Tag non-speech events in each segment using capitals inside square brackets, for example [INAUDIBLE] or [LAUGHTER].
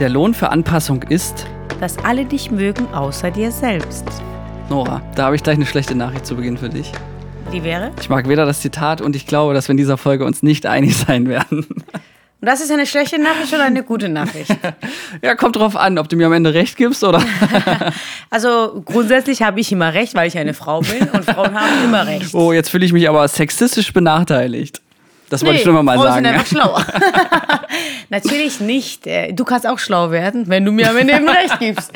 Der Lohn für Anpassung ist. Dass alle dich mögen, außer dir selbst. Nora, da habe ich gleich eine schlechte Nachricht zu Beginn für dich. Die wäre? Ich mag weder das Zitat und ich glaube, dass wir in dieser Folge uns nicht einig sein werden. [LAUGHS] Und das ist eine schlechte Nachricht oder eine gute Nachricht? [LAUGHS] ja, kommt drauf an, ob du mir am Ende recht gibst oder. [LAUGHS] also grundsätzlich habe ich immer recht, weil ich eine Frau bin und Frauen haben immer recht. Oh, jetzt fühle ich mich aber sexistisch benachteiligt. Das nee, wollte ich nur mal Frauen sagen. Sind einfach schlauer. [LAUGHS] Natürlich nicht. Äh, du kannst auch schlau werden, wenn du mir am Ende recht gibst.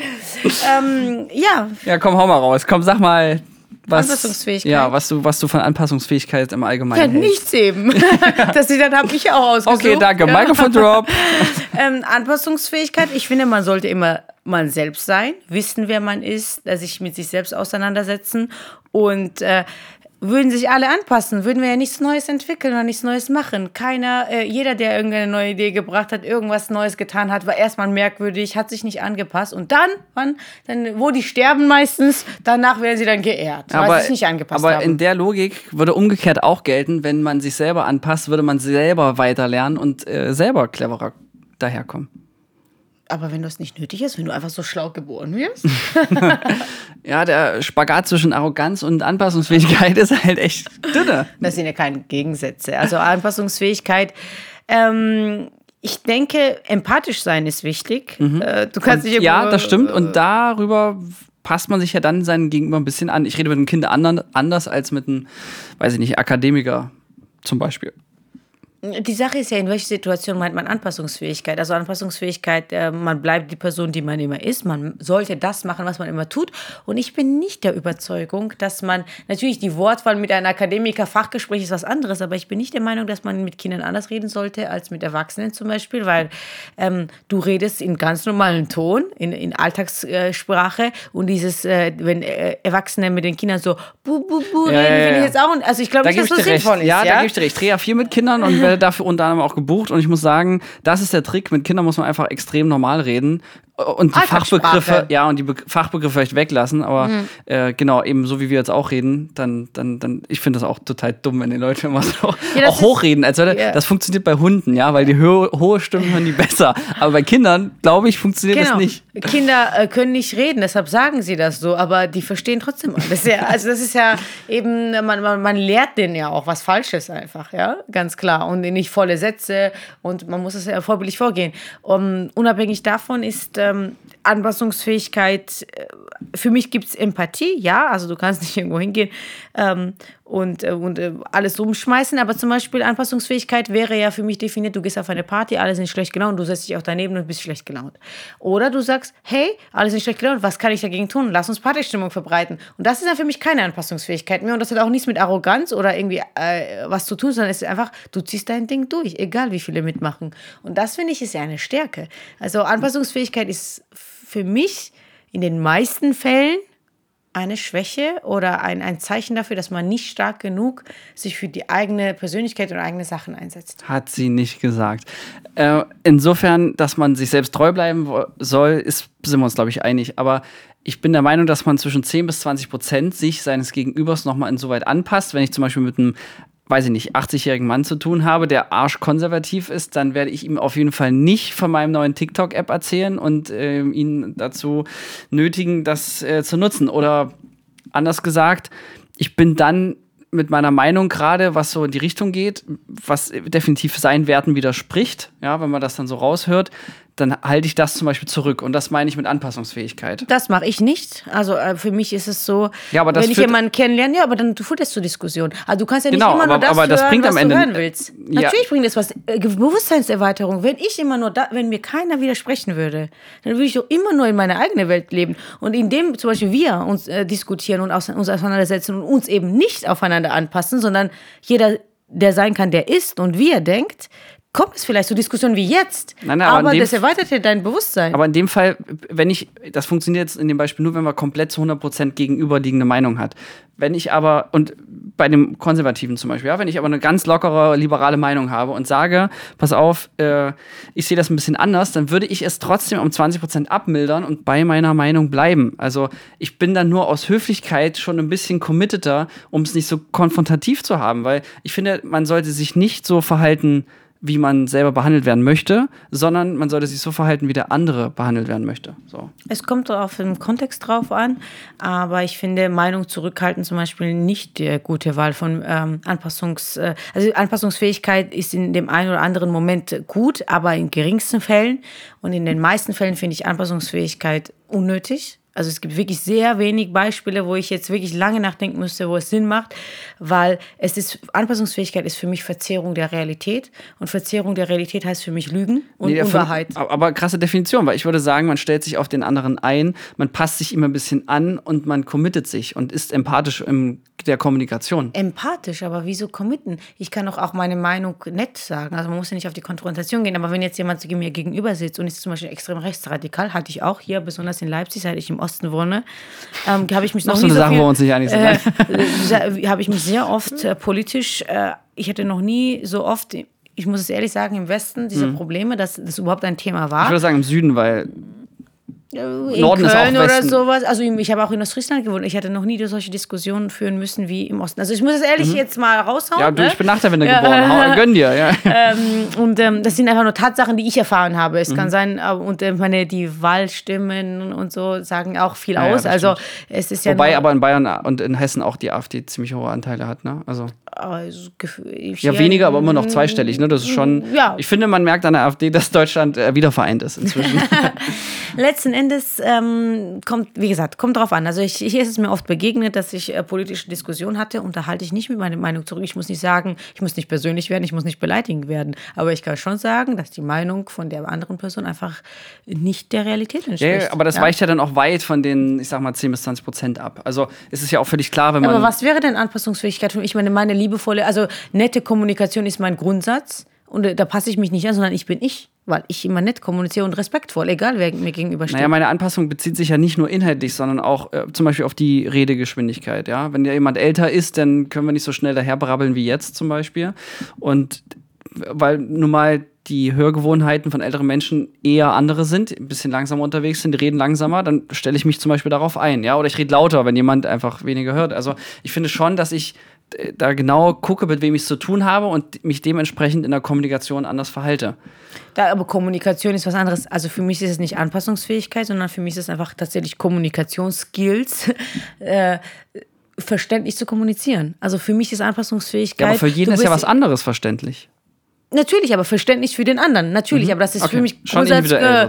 Ähm, ja. Ja, komm, hau mal raus. Komm, sag mal, was, Anpassungsfähigkeit. Ja, was du, was du von Anpassungsfähigkeit im Allgemeinen ja, nichts eben. [LAUGHS] das dann habe ich auch ausgesucht. Okay, danke. Ja. Microphone Drop. [LAUGHS] ähm, Anpassungsfähigkeit. Ich finde, man sollte immer man selbst sein, wissen, wer man ist, sich mit sich selbst auseinandersetzen und äh, würden sich alle anpassen, würden wir ja nichts Neues entwickeln oder nichts Neues machen. Keiner, äh, jeder, der irgendeine neue Idee gebracht hat, irgendwas Neues getan hat, war erstmal merkwürdig, hat sich nicht angepasst. Und dann, wann, dann, wo die sterben meistens, danach werden sie dann geehrt, aber, weil sie sich nicht angepasst aber haben. Aber in der Logik würde umgekehrt auch gelten, wenn man sich selber anpasst, würde man selber weiter lernen und äh, selber cleverer daherkommen. Aber wenn das nicht nötig ist, wenn du einfach so schlau geboren wirst. [LAUGHS] ja, der Spagat zwischen Arroganz und Anpassungsfähigkeit ist halt echt dünne. [LAUGHS] Das sind ja keine Gegensätze. Also Anpassungsfähigkeit. Ähm, ich denke, empathisch sein ist wichtig. Mhm. Äh, du kannst und, Ja, das stimmt. Und darüber passt man sich ja dann seinen Gegenüber ein bisschen an. Ich rede mit einem Kind anders als mit einem, weiß ich nicht, Akademiker zum Beispiel. Die Sache ist ja, in welcher Situation meint man Anpassungsfähigkeit? Also Anpassungsfähigkeit, äh, man bleibt die Person, die man immer ist. Man sollte das machen, was man immer tut. Und ich bin nicht der Überzeugung, dass man, natürlich die Wortwahl mit einem Akademiker, Fachgespräch ist was anderes, aber ich bin nicht der Meinung, dass man mit Kindern anders reden sollte als mit Erwachsenen zum Beispiel, weil ähm, du redest in ganz normalen Ton, in, in Alltagssprache und dieses, äh, wenn äh, Erwachsene mit den Kindern so bu, bu, bu ja, reden, ja, ja. finde ich jetzt auch, also ich glaube nicht, dass das sinnvoll recht. ist. Ja, ja, da gebe ich dir recht. Ich drehe ja viel mit Kindern und [LAUGHS] werde dafür unter anderem auch gebucht. Und ich muss sagen, das ist der Trick. Mit Kindern muss man einfach extrem normal reden und die Fachbegriffe, ja, und die Be Fachbegriffe vielleicht weglassen, aber mhm. äh, genau, eben so wie wir jetzt auch reden, dann, dann, dann, ich finde das auch total dumm, wenn die Leute immer so [LAUGHS] ja, auch hochreden. Als würde, yeah. Das funktioniert bei Hunden, ja, weil die ho hohe Stimmen hören die besser. Aber bei Kindern, glaube ich, funktioniert genau. das nicht. Kinder äh, können nicht reden, deshalb sagen sie das so, aber die verstehen trotzdem alles. Ja, also das ist ja eben, man, man, man lehrt denen ja auch was Falsches einfach, ja, ganz klar. Und nicht volle Sätze und man muss es ja vorbildlich vorgehen. Um, unabhängig davon ist äh, ähm, Anpassungsfähigkeit, äh, für mich gibt es Empathie, ja, also du kannst [LAUGHS] nicht irgendwo hingehen ähm, und, äh, und äh, alles umschmeißen, aber zum Beispiel Anpassungsfähigkeit wäre ja für mich definiert, du gehst auf eine Party, alle sind schlecht gelaunt, du setzt dich auch daneben und bist schlecht gelaunt. Oder du sagst, hey, alle sind schlecht gelaunt, was kann ich dagegen tun? Lass uns Partystimmung verbreiten. Und das ist dann für mich keine Anpassungsfähigkeit mehr und das hat auch nichts mit Arroganz oder irgendwie äh, was zu tun, sondern es ist einfach, du ziehst dein Ding durch, egal wie viele mitmachen. Und das finde ich ist ja eine Stärke. Also Anpassungsfähigkeit ist für mich in den meisten Fällen eine Schwäche oder ein, ein Zeichen dafür, dass man nicht stark genug sich für die eigene Persönlichkeit und eigene Sachen einsetzt. Hat sie nicht gesagt. Äh, insofern, dass man sich selbst treu bleiben soll, ist, sind wir uns, glaube ich, einig. Aber ich bin der Meinung, dass man zwischen 10 bis 20 Prozent sich seines Gegenübers nochmal insoweit anpasst. Wenn ich zum Beispiel mit einem weiß ich nicht, 80-jährigen Mann zu tun habe, der arschkonservativ ist, dann werde ich ihm auf jeden Fall nicht von meinem neuen TikTok-App erzählen und äh, ihn dazu nötigen, das äh, zu nutzen. Oder anders gesagt, ich bin dann mit meiner Meinung gerade, was so in die Richtung geht, was definitiv seinen Werten widerspricht, ja, wenn man das dann so raushört, dann halte ich das zum Beispiel zurück. Und das meine ich mit Anpassungsfähigkeit. Das mache ich nicht. Also äh, für mich ist es so, ja, das wenn ich jemanden kennenlerne, ja, aber dann führt es zur Diskussion. Also du kannst ja nicht genau, immer aber, nur das, aber das hören, bringt was am Ende, du hören willst. Ja. Natürlich bringt es was. Äh, Bewusstseinserweiterung. Wenn ich immer nur da, wenn mir keiner widersprechen würde, dann würde ich doch immer nur in meiner eigenen Welt leben. Und indem zum Beispiel wir uns äh, diskutieren und aus, uns auseinandersetzen und uns eben nicht aufeinander anpassen, sondern jeder der sein kann, der ist und wie er denkt, kommt es vielleicht zu Diskussionen wie jetzt. Nein, nein, aber, aber das erweitert ja dein Bewusstsein. Aber in dem Fall, wenn ich, das funktioniert jetzt in dem Beispiel nur, wenn man komplett zu 100% gegenüberliegende Meinung hat. Wenn ich aber, und bei dem Konservativen zum Beispiel, ja, wenn ich aber eine ganz lockere, liberale Meinung habe und sage, pass auf, äh, ich sehe das ein bisschen anders, dann würde ich es trotzdem um 20% abmildern und bei meiner Meinung bleiben. Also ich bin dann nur aus Höflichkeit schon ein bisschen committeter, um es nicht so konfrontativ zu haben, weil ich finde, man sollte sich nicht so verhalten, wie man selber behandelt werden möchte, sondern man sollte sich so verhalten, wie der andere behandelt werden möchte. So. Es kommt auf den Kontext drauf an, aber ich finde Meinung zurückhalten zum Beispiel nicht die gute Wahl von ähm, Anpassungs, äh, also Anpassungsfähigkeit ist in dem einen oder anderen Moment gut, aber in geringsten Fällen und in den meisten Fällen finde ich Anpassungsfähigkeit unnötig. Also es gibt wirklich sehr wenig Beispiele, wo ich jetzt wirklich lange nachdenken müsste, wo es Sinn macht, weil es ist, Anpassungsfähigkeit ist für mich Verzerrung der Realität und Verzerrung der Realität heißt für mich Lügen und nee, Unwahrheit. Aber, aber krasse Definition, weil ich würde sagen, man stellt sich auf den anderen ein, man passt sich immer ein bisschen an und man committet sich und ist empathisch im der Kommunikation. Empathisch, aber wieso committen? Ich kann doch auch meine Meinung nett sagen. Also man muss ja nicht auf die Konfrontation gehen, aber wenn jetzt jemand mir gegenüber sitzt und ist zum Beispiel extrem rechtsradikal, hatte ich auch hier, besonders in Leipzig, seit ich im Osten wohne, ähm, habe ich mich noch, noch so eine so Sache, wo wir uns nicht einig sind. Äh, [LAUGHS] habe ich mich sehr oft äh, politisch, äh, ich hatte noch nie so oft ich muss es ehrlich sagen, im Westen diese mhm. Probleme, dass das überhaupt ein Thema war. Ich würde sagen im Süden, weil in Norden Köln oder sowas. Also ich habe auch in Ostfriesland gewohnt. Ich hatte noch nie solche Diskussionen führen müssen wie im Osten. Also ich muss es ehrlich mhm. jetzt mal raushauen. Ja, du, ich bin nach der Wende ja. geboren. [LAUGHS] Gönn dir. Ja. Ähm, und ähm, das sind einfach nur Tatsachen, die ich erfahren habe. Es mhm. kann sein, äh, und äh, meine, die Wahlstimmen und so sagen auch viel ja, aus. also es ist ja Wobei aber in Bayern und in Hessen auch die AfD ziemlich hohe Anteile hat. Ne? Also also, ja, weniger, aber immer noch zweistellig. Ne? Das ist schon. Ja. Ich finde, man merkt an der AfD, dass Deutschland äh, wieder vereint ist inzwischen. [LAUGHS] [LAUGHS] Letzten Endes ähm, kommt, wie gesagt, kommt drauf an. Also ich, hier ist es mir oft begegnet, dass ich äh, politische Diskussionen hatte und da halte ich nicht mit meiner Meinung zurück. Ich muss nicht sagen, ich muss nicht persönlich werden, ich muss nicht beleidigend werden. Aber ich kann schon sagen, dass die Meinung von der anderen Person einfach nicht der Realität entspricht. Ja, aber das ja. weicht ja dann auch weit von den, ich sag mal, 10 bis 20 Prozent ab. Also es ist ja auch völlig klar, wenn man. Aber was wäre denn Anpassungsfähigkeit für mich? Ich meine, meine liebevolle, also nette Kommunikation ist mein Grundsatz und äh, da passe ich mich nicht an, sondern ich bin ich weil ich immer nett kommuniziere und respektvoll, egal wer mir gegenübersteht. Naja, meine Anpassung bezieht sich ja nicht nur inhaltlich, sondern auch äh, zum Beispiel auf die Redegeschwindigkeit. Ja? Wenn ja jemand älter ist, dann können wir nicht so schnell daherbrabbeln wie jetzt zum Beispiel. Und weil nun mal die Hörgewohnheiten von älteren Menschen eher andere sind, ein bisschen langsamer unterwegs sind, die reden langsamer, dann stelle ich mich zum Beispiel darauf ein, ja, oder ich rede lauter, wenn jemand einfach weniger hört. Also ich finde schon, dass ich da genau gucke, mit wem ich es zu tun habe und mich dementsprechend in der Kommunikation anders verhalte. Da, aber Kommunikation ist was anderes. Also für mich ist es nicht Anpassungsfähigkeit, sondern für mich ist es einfach tatsächlich Kommunikationsskills. [LAUGHS] äh, verständlich zu kommunizieren. Also für mich ist Anpassungsfähigkeit. Ja, aber für jeden ist ja was anderes verständlich. Natürlich, aber Verständnis für den anderen. Natürlich, mhm. aber das ist okay. für mich Grundsatz, äh,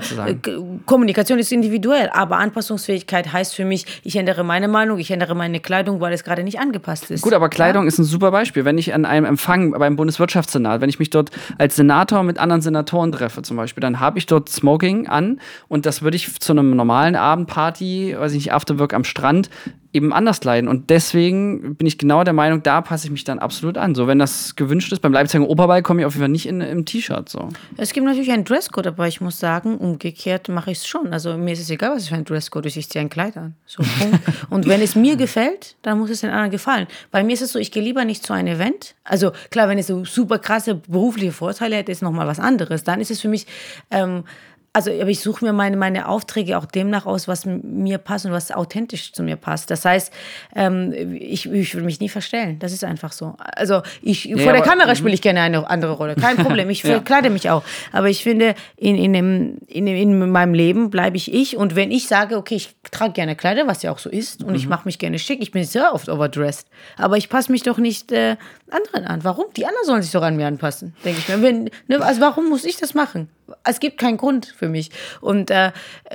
Kommunikation ist individuell, aber Anpassungsfähigkeit heißt für mich, ich ändere meine Meinung, ich ändere meine Kleidung, weil es gerade nicht angepasst ist. Gut, aber Kleidung ja? ist ein super Beispiel. Wenn ich an einem Empfang beim Bundeswirtschaftssenat, wenn ich mich dort als Senator mit anderen Senatoren treffe zum Beispiel, dann habe ich dort Smoking an und das würde ich zu einem normalen Abendparty, weiß ich nicht, Afterwork am Strand eben anders leiden. Und deswegen bin ich genau der Meinung, da passe ich mich dann absolut an. So, wenn das gewünscht ist, beim Leipziger Oberball komme ich auf jeden Fall nicht in, im T-Shirt. So. Es gibt natürlich einen Dresscode, aber ich muss sagen, umgekehrt mache ich es schon. Also mir ist es egal, was für ein Dresscode ist, ich ziehe ein Kleid an. So, [LAUGHS] und wenn es mir gefällt, dann muss es den anderen gefallen. Bei mir ist es so, ich gehe lieber nicht zu einem Event. Also klar, wenn es so super krasse berufliche Vorteile hätte, ist nochmal was anderes. Dann ist es für mich... Ähm, also aber ich suche mir meine, meine Aufträge auch demnach aus, was mir passt und was authentisch zu mir passt. Das heißt, ähm, ich, ich will mich nie verstellen. Das ist einfach so. Also ich, ja, vor der Kamera spiele ich gerne eine andere Rolle. Kein [LAUGHS] Problem. Ich verkleide ja. mich auch. Aber ich finde, in, in, dem, in, in meinem Leben bleibe ich ich. Und wenn ich sage, okay, ich trage gerne Kleider, was ja auch so ist, und mhm. ich mache mich gerne schick, ich bin sehr oft overdressed. Aber ich passe mich doch nicht äh, anderen an. Warum? Die anderen sollen sich doch an mir anpassen, denke ich mir. Wenn, ne, also warum muss ich das machen? es gibt keinen Grund für mich. Und äh,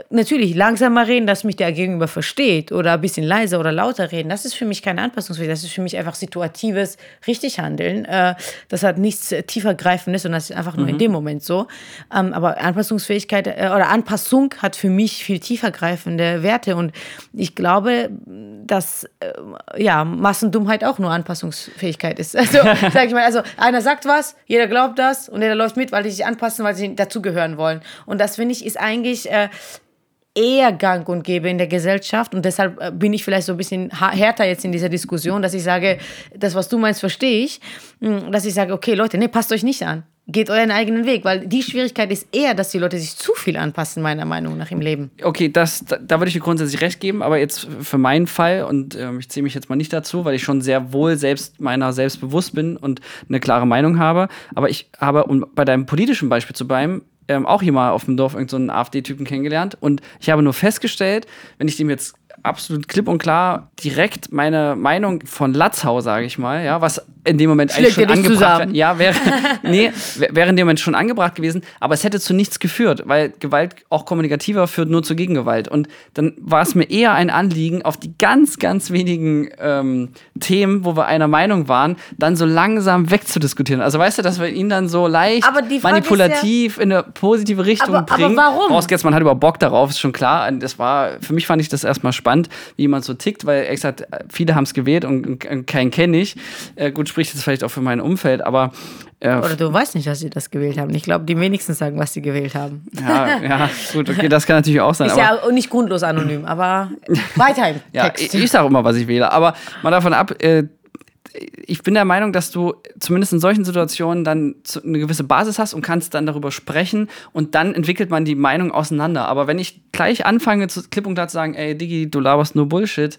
natürlich langsamer reden, dass mich der Gegenüber versteht oder ein bisschen leiser oder lauter reden, das ist für mich keine Anpassungsfähigkeit. Das ist für mich einfach situatives Richtighandeln. Äh, das hat nichts tiefergreifendes und das ist einfach nur mhm. in dem Moment so. Ähm, aber Anpassungsfähigkeit äh, oder Anpassung hat für mich viel tiefergreifende Werte und ich glaube, dass äh, ja, Massendummheit auch nur Anpassungsfähigkeit ist. Also, [LAUGHS] sag ich mal, also einer sagt was, jeder glaubt das und jeder läuft mit, weil die sich anpassen, weil sie dazu dazugehören wollen. Und das finde ich ist eigentlich äh, eher gang und gäbe in der Gesellschaft. Und deshalb äh, bin ich vielleicht so ein bisschen härter jetzt in dieser Diskussion, dass ich sage, das, was du meinst, verstehe ich. Hm, dass ich sage, okay, Leute, nee, passt euch nicht an. Geht euren eigenen Weg, weil die Schwierigkeit ist eher, dass die Leute sich zu viel anpassen, meiner Meinung nach im Leben. Okay, das, da, da würde ich dir grundsätzlich recht geben, aber jetzt für meinen Fall, und ähm, ich zähle mich jetzt mal nicht dazu, weil ich schon sehr wohl selbst meiner selbst bewusst bin und eine klare Meinung habe, aber ich habe, um bei deinem politischen Beispiel zu bleiben, ähm, auch hier mal auf dem Dorf irgendeinen so AfD-Typen kennengelernt und ich habe nur festgestellt, wenn ich dem jetzt absolut klipp und klar direkt meine Meinung von Latzhau, sage ich mal, ja, was in dem Moment eigentlich schon angebracht wäre. Ja, wäre, [LAUGHS] nee, wäre in dem Moment schon angebracht gewesen, aber es hätte zu nichts geführt, weil Gewalt auch kommunikativer führt nur zu Gegengewalt. Und dann war es mir eher ein Anliegen, auf die ganz, ganz wenigen ähm, Themen, wo wir einer Meinung waren, dann so langsam wegzudiskutieren. Also weißt du, dass wir ihn dann so leicht manipulativ ja, in eine positive Richtung aber, bringen. Aber warum? Man hat überhaupt Bock darauf, ist schon klar. Das war, für mich fand ich das erstmal spannend, wie jemand so tickt, weil er gesagt, viele haben es gewählt und, und keinen kenne ich. Äh, gut, spricht jetzt vielleicht auch für mein Umfeld, aber. Äh, Oder du weißt nicht, dass sie das gewählt haben. Ich glaube, die wenigsten sagen, was sie gewählt haben. Ja, ja, gut, okay, das kann natürlich auch sein. [LAUGHS] Ist ja nicht grundlos anonym, aber [LAUGHS] weiter im ja. Ich, ich sage immer, was ich wähle, aber mal davon ab, äh, ich bin der Meinung, dass du zumindest in solchen Situationen dann eine gewisse Basis hast und kannst dann darüber sprechen und dann entwickelt man die Meinung auseinander. Aber wenn ich gleich anfange, zu klipp und klar zu sagen, ey Digi, du laberst nur Bullshit,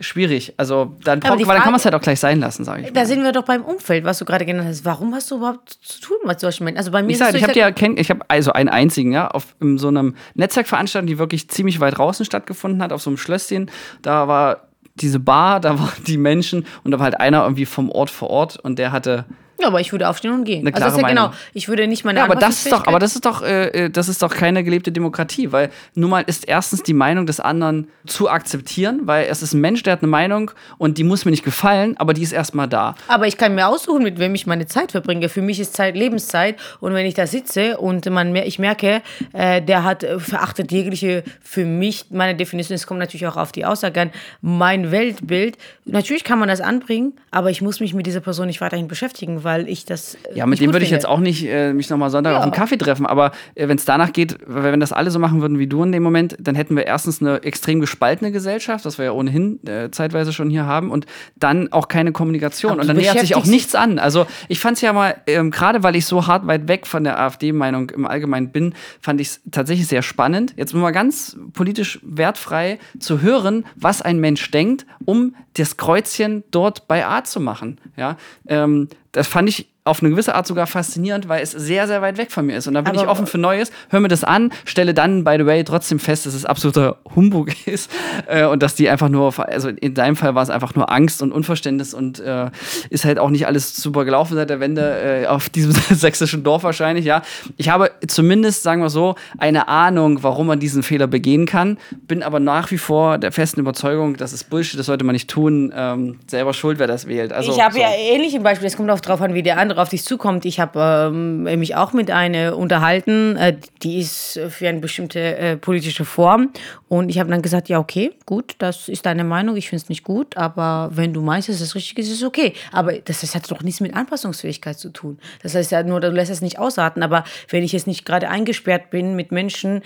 schwierig. Also dann, braucht, Frage, dann kann man es halt auch gleich sein lassen, sage ich. Da mal. sind wir doch beim Umfeld, was du gerade genannt hast. Warum hast du überhaupt zu tun mit solchen Menschen? Also bei mir ich sag, ich habe ja kenn, ich habe also einen einzigen, ja, auf in so einem Netzwerkveranstaltung, die wirklich ziemlich weit draußen stattgefunden hat, auf so einem Schlösschen. Da war diese Bar, da waren die Menschen und da war halt einer irgendwie vom Ort vor Ort und der hatte ja, aber ich würde aufstehen und gehen. Eine klare also das ist ja genau. Ich würde nicht meine ja, aber das ist doch, aber das ist doch, äh, äh, das ist doch keine gelebte Demokratie, weil nun mal ist erstens die Meinung des anderen zu akzeptieren, weil es ist ein Mensch, der hat eine Meinung und die muss mir nicht gefallen, aber die ist erstmal da. Aber ich kann mir aussuchen, mit wem ich meine Zeit verbringe. Für mich ist Zeit Lebenszeit und wenn ich da sitze und man, ich merke, äh, der hat äh, verachtet jegliche für mich meine Definition. Es kommt natürlich auch auf die Aussage an, mein Weltbild. Natürlich kann man das anbringen, aber ich muss mich mit dieser Person nicht weiterhin beschäftigen, weil weil ich das. Äh, ja, mit dem würde ich jetzt auch nicht äh, mich nochmal Sonntag ja. auf einen Kaffee treffen. Aber äh, wenn es danach geht, wenn das alle so machen würden wie du in dem Moment, dann hätten wir erstens eine extrem gespaltene Gesellschaft, was wir ja ohnehin äh, zeitweise schon hier haben, und dann auch keine Kommunikation. Aber und dann nähert sich auch nichts an. Also ich fand es ja mal, ähm, gerade weil ich so hart weit weg von der AfD-Meinung im Allgemeinen bin, fand ich es tatsächlich sehr spannend. Jetzt mal ganz politisch wertfrei zu hören, was ein Mensch denkt, um das Kreuzchen dort bei A zu machen. Ja, ähm, das fand ich auf eine gewisse Art sogar faszinierend, weil es sehr, sehr weit weg von mir ist. Und da bin Aber ich offen für Neues, höre mir das an, stelle dann, by the way, trotzdem fest, dass es absoluter Humbug [LAUGHS] ist äh, und dass die einfach nur, also in deinem Fall war es einfach nur Angst und Unverständnis und äh, ist halt auch nicht alles super gelaufen seit der Wende äh, auf diesem [LAUGHS] sächsischen Dorf wahrscheinlich, ja. Ich habe zumindest, sagen wir so, eine Ahnung, warum man diesen Fehler begehen kann, bin aber nach wie vor der festen Überzeugung, das ist Bullshit, das sollte man nicht tun, ähm, selber schuld, wer das wählt. Also, ich habe so. ja ähnliche Beispiele, es kommt auch drauf an, wie der andere andere auf dich zukommt. Ich habe ähm, mich auch mit einer unterhalten, äh, die ist für eine bestimmte äh, politische Form. Und ich habe dann gesagt, ja, okay, gut, das ist deine Meinung, ich finde es nicht gut, aber wenn du meinst, dass es richtig ist, ist es okay. Aber das, das hat doch nichts mit Anpassungsfähigkeit zu tun. Das heißt ja nur, du lässt es nicht ausarten. Aber wenn ich jetzt nicht gerade eingesperrt bin mit Menschen,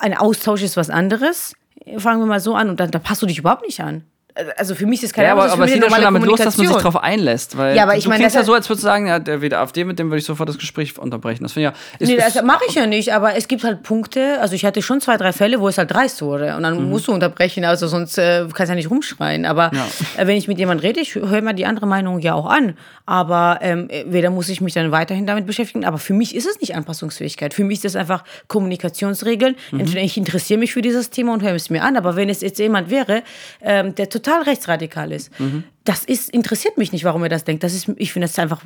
ein Austausch ist was anderes. Fangen wir mal so an und dann da passt du dich überhaupt nicht an also für mich ist keine ja, aber, aber es geht ja schon damit los, dass man sich darauf einlässt. Weil ja, aber ich meine, klingst ja so, als würdest du sagen, ja, der wieder AfD, mit dem würde ich sofort das Gespräch unterbrechen. Das finde ich ja. Nee, das mache ich ja nicht, aber es gibt halt Punkte, also ich hatte schon zwei, drei Fälle, wo es halt dreist wurde. Und dann mhm. musst du unterbrechen, also sonst äh, kannst du ja nicht rumschreien. Aber ja. äh, wenn ich mit jemandem rede, ich höre mir die andere Meinung ja auch an. Aber ähm, weder muss ich mich dann weiterhin damit beschäftigen. Aber für mich ist es nicht Anpassungsfähigkeit. Für mich ist das einfach Kommunikationsregeln. Mhm. Entweder ich interessiere mich für dieses Thema und höre es mir an, aber wenn es jetzt jemand wäre, ähm, der total rechtsradikal Fall ist. Mhm. Das ist, interessiert mich nicht, warum er das denkt. Das ist, ich finde das einfach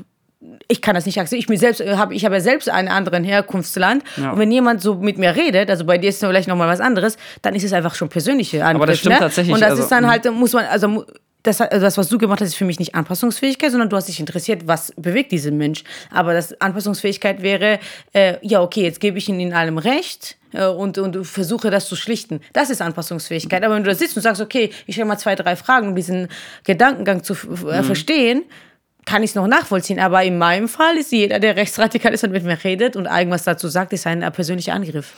ich kann das nicht akzeptieren. Ich mir selbst äh, habe, ich habe ja selbst einen anderen Herkunftsland. Ja. Und wenn jemand so mit mir redet, also bei dir ist es vielleicht noch mal was anderes, dann ist es einfach schon persönliche Angriff. Aber das stimmt ne? tatsächlich. Und das also, ist dann mhm. halt, muss man, also das, also das, was du gemacht hast, ist für mich nicht Anpassungsfähigkeit, sondern du hast dich interessiert, was bewegt diesen Mensch. Aber das Anpassungsfähigkeit wäre, äh, ja, okay, jetzt gebe ich ihm in allem recht und, und versuche das zu schlichten. Das ist Anpassungsfähigkeit. Aber wenn du da sitzt und sagst, okay, ich stelle mal zwei, drei Fragen, um diesen Gedankengang zu äh, mhm. verstehen, kann ich es noch nachvollziehen. Aber in meinem Fall ist jeder, der rechtsradikal ist und mit mir redet und irgendwas dazu sagt, ist ein persönlicher Angriff.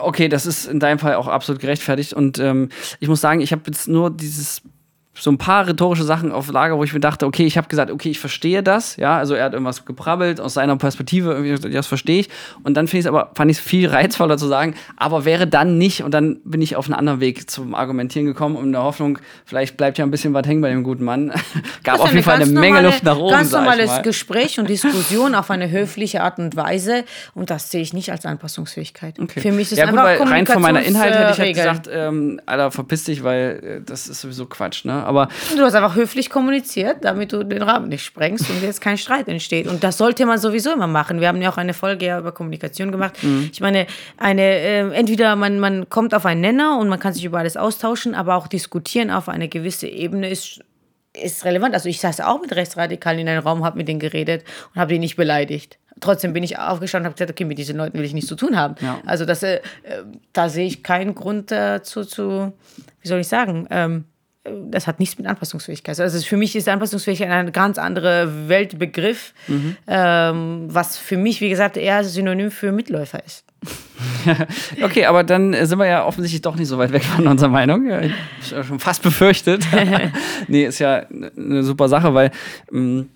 Okay, das ist in deinem Fall auch absolut gerechtfertigt. Und ähm, ich muss sagen, ich habe jetzt nur dieses so ein paar rhetorische Sachen auf Lager, wo ich mir dachte, okay, ich habe gesagt, okay, ich verstehe das, ja, also er hat irgendwas gebrabbelt aus seiner Perspektive, irgendwie, das verstehe ich. Und dann finde ich es aber, fand ich es viel [LAUGHS] reizvoller zu sagen, aber wäre dann nicht, und dann bin ich auf einen anderen Weg zum Argumentieren gekommen, um in der Hoffnung, vielleicht bleibt ja ein bisschen was hängen bei dem guten Mann. [LAUGHS] Gab auf jeden Fall eine Menge normale, Luft nach oben. Ganz normales Gespräch und Diskussion [LAUGHS] auf eine höfliche Art und Weise. Und das sehe ich nicht als Anpassungsfähigkeit. Okay. Für mich ist ja, gut, einfach weil rein von meiner Inhalt hätte ich halt gesagt, ähm, Alter, verpiss dich, weil äh, das ist sowieso Quatsch, ne? Aber Du hast einfach höflich kommuniziert, damit du den Rahmen nicht sprengst und jetzt kein Streit entsteht. Und das sollte man sowieso immer machen. Wir haben ja auch eine Folge ja über Kommunikation gemacht. Ich meine, eine, äh, entweder man, man kommt auf einen Nenner und man kann sich über alles austauschen, aber auch diskutieren auf eine gewisse Ebene ist, ist relevant. Also ich saß auch mit Rechtsradikalen in einem Raum, habe mit denen geredet und habe die nicht beleidigt. Trotzdem bin ich aufgestanden und habe gesagt, okay, mit diesen Leuten will ich nichts zu tun haben. Ja. Also das, äh, äh, da sehe ich keinen Grund äh, zu, zu, wie soll ich sagen, ähm, das hat nichts mit Anpassungsfähigkeit. Also für mich ist Anpassungsfähigkeit ein ganz anderer Weltbegriff, ähm, was für mich, wie gesagt, eher Synonym für Mitläufer ist. [LAUGHS] okay, aber dann sind wir ja offensichtlich doch nicht so weit weg von unserer Meinung. Ich schon fast befürchtet. [LAUGHS] nee, ist ja eine super Sache, weil ähm,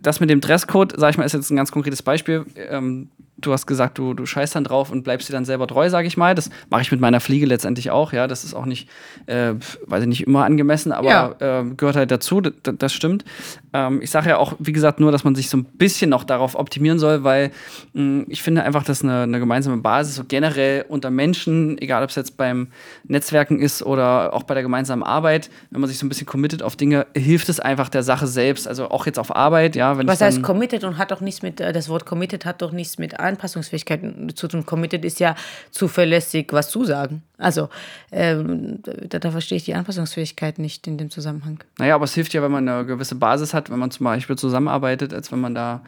das mit dem Dresscode, sag ich mal, ist jetzt ein ganz konkretes Beispiel. Ähm, du hast gesagt, du, du scheißt dann drauf und bleibst dir dann selber treu, sage ich mal. Das mache ich mit meiner Fliege letztendlich auch, ja. Das ist auch nicht, äh, weiß ich nicht, immer angemessen, aber Ja. ähm, gehört halt dazu, das stimmt. Ähm, ich sage ja auch, wie gesagt, nur, dass man sich so ein bisschen noch darauf optimieren soll, weil mh, ich finde einfach, dass eine, eine gemeinsame Basis so generell unter Menschen, egal ob es jetzt beim Netzwerken ist oder auch bei der gemeinsamen Arbeit, wenn man sich so ein bisschen committet auf Dinge, hilft es einfach der Sache selbst. Also auch jetzt auf Arbeit, ja. Wenn Was heißt committed und hat doch nichts mit, äh, das Wort committed hat doch nichts mit Anpassungsfähigkeit zu tun. Committed ist ja zuverlässig was zusagen. Also ähm, da, da verstehe ich die Anpassungsfähigkeit nicht in dem Zusammenhang. Naja, aber es hilft ja, wenn man eine gewisse Basis hat, wenn man zum Beispiel zusammenarbeitet, als wenn man da.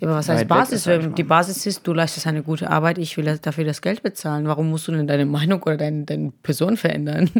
Ja, aber was heißt Basis? Wenn die Basis ist, du leistest eine gute Arbeit, ich will dafür das Geld bezahlen. Warum musst du denn deine Meinung oder deine, deine Person verändern?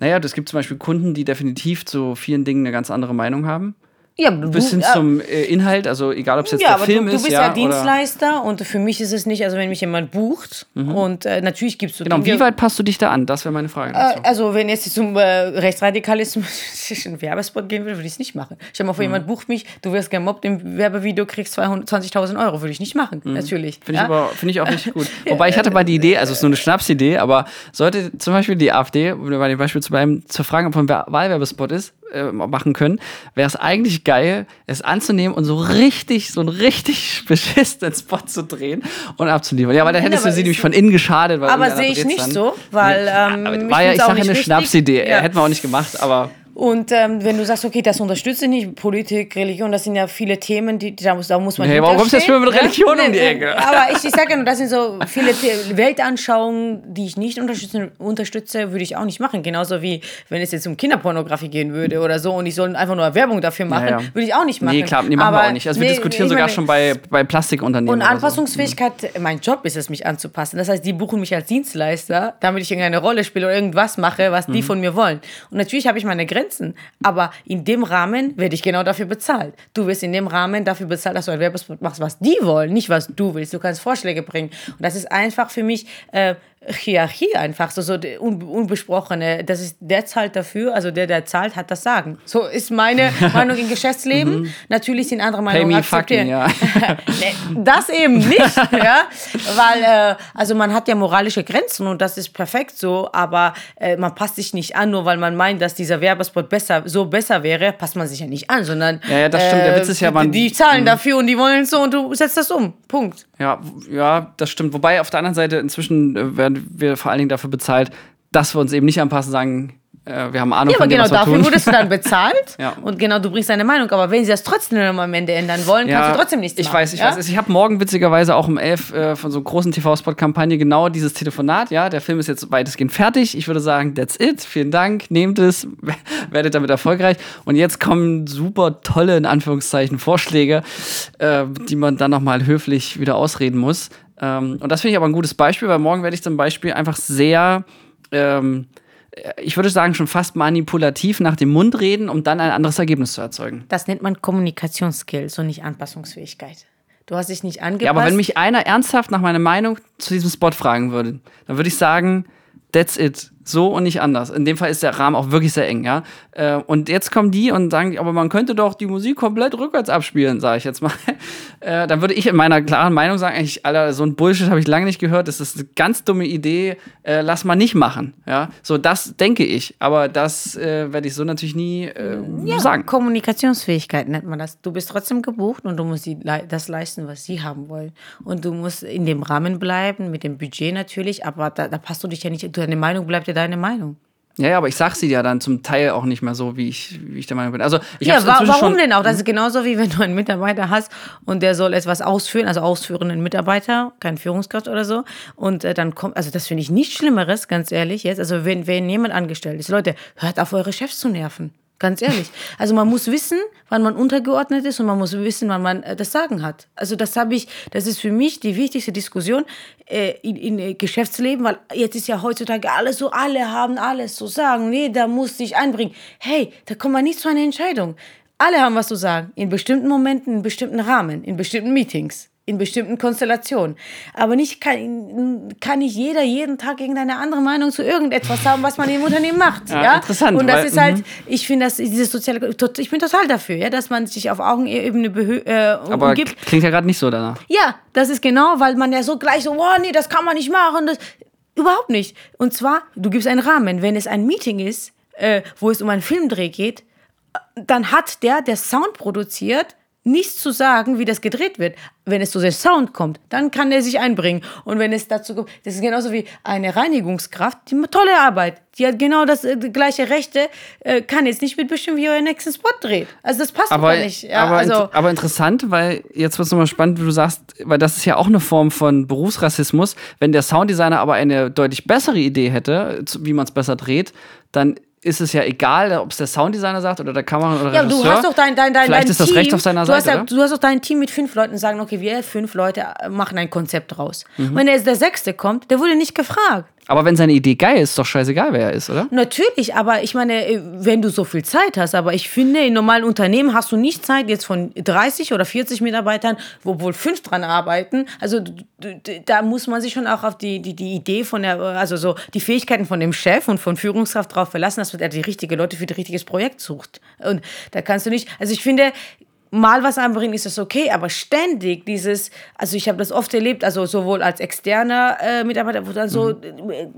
Naja, es gibt zum Beispiel Kunden, die definitiv zu vielen Dingen eine ganz andere Meinung haben. Ja, du, Bis hin zum äh, Inhalt, also egal ob es jetzt ja, der aber Film du, du ist, bist ja. ja, oder- Dienstleister und für mich ist es nicht, also wenn mich jemand bucht und äh, natürlich gibt es so Genau, Dinge, wie weit passt du dich da an? Das wäre meine Frage Äh. Also, wenn jetzt zum äh, Rechtsradikalismus [LAUGHS] einen Werbespot gehen würde, würde ich es nicht machen. Stell dir mal Mhm. vor, jemand bucht mich, du wirst gemobbt im Werbevideo, kriegst 200 20.000 Euro. Würde ich nicht machen, natürlich. Finde ich ja? aber finde ich auch nicht gut. [LAUGHS] Wobei ich hatte mal die Idee, also es ist nur eine Schnapsidee, aber sollte zum Beispiel die AfD, um bei dem Beispiel zu bleiben, zu fragen, ob ein Wer- Wahlwerbespot ist, äh, machen können, wäre es eigentlich geil, es anzunehmen und so richtig, so einen richtig [LAUGHS] beschissenen Spot zu drehen und abzuliefern. Ja, weil dann hättest du sie nämlich von innen geschadet. Weil Aber sehe ich nicht dann. so, weil, ähm, war ja, ich sage eine richtig. Schnapsidee. Ja. Hätten wir auch nicht gemacht, aber Und ähm, wenn du sagst, okay, das unterstütze ich nicht, Politik, Religion, das sind ja viele Themen, die da muss, da muss man Hey, warum kommst du jetzt schon mit Religion Ja? um die Ecke? Aber [LAUGHS] ich, ich sage ja nur, das sind so viele The Weltanschauungen, die ich nicht unterstütze, unterstütze, würde ich auch nicht machen. Genauso wie, wenn es jetzt um Kinderpornografie gehen würde oder so und ich soll einfach nur Werbung dafür machen, Ja, würde ich auch nicht machen. nee, klar, nee, machen aber, wir auch nicht. Also wir nee, diskutieren sogar meine, schon bei, bei Plastikunternehmen. und oder so. Anpassungsfähigkeit, mein Job ist es, mich anzupassen. Das heißt, die buchen mich als Dienstleister, damit ich irgendeine Rolle spiele oder irgendwas mache, was Mhm. die von mir wollen. Und natürlich habe ich meine Grenzen, aber in dem Rahmen werde ich genau dafür bezahlt. Du wirst in dem Rahmen dafür bezahlt, dass du ein Werbespot machst, was die wollen, nicht was du willst. Du kannst Vorschläge bringen. Und das ist einfach für mich äh, Hierarchie einfach, so, so unbesprochene. Das ist der zahlt dafür, also der, der zahlt, hat das Sagen. So ist meine [LAUGHS] Meinung im Geschäftsleben. Natürlich sind andere Mhm. Pay Meinungen me fucking, akzeptiert. ja. [LAUGHS] das eben nicht, [LAUGHS] ja, weil äh, also man hat ja moralische Grenzen und das ist perfekt so, aber äh, man passt sich nicht an, nur weil man meint, dass dieser Werbespot besser so besser wäre, passt man sich ja nicht an, sondern Ja, ja, das stimmt. Der Witz ist ja, die, man- die zahlen dafür und die wollen es so und du setzt das um, Punkt. Ja, ja, das stimmt. Wobei auf der anderen Seite inzwischen äh, werden wir vor allen Dingen dafür bezahlt, dass wir uns eben nicht anpassen, sagen, äh, wir haben Ahnung Ja, aber von dem, genau was wir dafür tun. wurdest du dann bezahlt [LAUGHS] Ja. und genau du bringst deine Meinung, aber wenn sie das trotzdem am Ende ändern wollen, kannst du trotzdem nichts ich machen. weiß, ich ja? weiß. Ich habe morgen witzigerweise auch um 11 äh, von so einer großen TV-Spot-Kampagne genau dieses Telefonat. Ja, der Film ist jetzt weitestgehend fertig. Ich würde sagen, that's it. Vielen Dank. Nehmt es, [LAUGHS] werdet damit erfolgreich. Und jetzt kommen super tolle, in Anführungszeichen, Vorschläge, äh, die man dann nochmal höflich wieder ausreden muss. Ähm, und das finde ich aber ein gutes Beispiel, weil morgen werde ich zum Beispiel einfach sehr. Ähm, ich würde sagen, schon fast manipulativ nach dem Mund reden, um dann ein anderes Ergebnis zu erzeugen. Das nennt man Kommunikationsskills und nicht Anpassungsfähigkeit. Du hast dich nicht angepasst. Ja, aber wenn mich einer ernsthaft nach meiner Meinung zu diesem Spot fragen würde, dann würde ich sagen, that's it. So und nicht anders. In dem Fall ist der Rahmen auch wirklich sehr eng, ja. Äh, und jetzt kommen die und sagen, aber man könnte doch die Musik komplett rückwärts abspielen, sage ich jetzt mal. [LAUGHS] Äh, dann würde ich in meiner klaren Meinung sagen, eigentlich, Alter, so ein Bullshit habe ich lange nicht gehört. Das ist eine ganz dumme Idee. Äh, lass mal nicht machen, ja. So, das denke ich. Aber das äh, werde ich so natürlich nie Ja, sagen. Kommunikationsfähigkeit nennt man das. Du bist trotzdem gebucht und du musst die, das leisten, was sie haben wollen. Und du musst in dem Rahmen bleiben, mit dem Budget natürlich, aber da, da passt du dich ja nicht. Deine Meinung bleibt ja deine Meinung. Ja, ja, aber ich sag sie ja dann zum Teil auch nicht mehr so, wie ich, wie ich der Meinung bin. Also, ich Ja, wa warum schon, denn auch? Das ist genauso wie wenn du einen Mitarbeiter hast und der soll etwas ausführen, also ausführenden Mitarbeiter, kein Führungskraft oder so. Und äh, dann kommt, also das finde ich nichts Schlimmeres, ganz ehrlich jetzt. Also wenn, wenn jemand angestellt ist, Leute, hört auf eure Chefs zu nerven. Ganz ehrlich. Also man muss wissen, wann man untergeordnet ist und man muss wissen, wann man äh, das Sagen hat. Also das habe ich, das ist für mich die wichtigste Diskussion äh, in, in äh, Geschäftsleben, weil jetzt ist ja heutzutage alles so, alle haben alles zu sagen. Da muss sich einbringen. Hey, da kommt man nicht zu einer Entscheidung. Alle haben was zu sagen. In bestimmten Momenten, in bestimmten Rahmen, in bestimmten Meetings, in bestimmten Konstellationen. Aber nicht kann, kann nicht jeder jeden Tag irgendeine andere Meinung zu irgendetwas haben, was man im Unternehmen macht. Ja, Ja, interessant, Und das weil- ist halt, ich finde, dass dieses soziale, ich bin total dafür, ja, dass man sich auf Augenebene äh, aber umgibt. klingt ja gerade nicht so danach. Ja, das ist genau, weil man ja so gleich so, oh nee, das kann man nicht machen. Das, überhaupt nicht. Und zwar, du gibst einen Rahmen. Wenn es ein Meeting ist, äh, wo es um einen Filmdreh geht, dann hat der, der Sound produziert, nichts zu sagen, wie das gedreht wird. Wenn es zu dem Sound kommt, dann kann er sich einbringen. Und wenn es dazu kommt, das ist genauso wie eine Reinigungskraft, die macht tolle Arbeit. Die hat genau das äh, gleiche Rechte, äh, kann jetzt nicht mitbestimmen, wie ihr euren nächsten Spot dreht. Also das passt Aber, gar nicht. Ja, aber, also, int- aber interessant, weil jetzt wird es nochmal spannend, wie du sagst, weil das ist ja auch eine Form von Berufsrassismus. Wenn der Sounddesigner aber eine deutlich bessere Idee hätte, wie man es besser dreht, dann ist es ja egal, ob es der Sounddesigner sagt oder der Kamera oder Ja, Regisseur. du hast doch dein, dein, dein, Vielleicht dein ist das Team, Recht auf seiner Seite, Hast ja, du hast doch dein Team mit fünf Leuten und sagen, okay, wir fünf Leute machen ein Konzept raus. Mhm. Wenn jetzt der Sechste kommt, der wurde nicht gefragt. Aber wenn seine Idee geil ist, ist doch scheißegal, wer er ist, oder? Natürlich, aber ich meine, äh, wenn du so viel Zeit hast, aber ich finde, in normalen Unternehmen hast du nicht Zeit jetzt von 30 oder 40 Mitarbeitern, wo wohl fünf dran arbeiten. Also da muss man sich schon auch auf die, die, die Idee von der, also so die Fähigkeiten von dem Chef und von Führungskraft drauf verlassen, dass er die richtigen Leute für ein richtiges Projekt sucht. Und da kannst du nicht, also ich finde, mal was anbringen ist das okay, aber ständig dieses, also ich habe das oft erlebt, also sowohl als externer äh, Mitarbeiter, wo dann so, äh,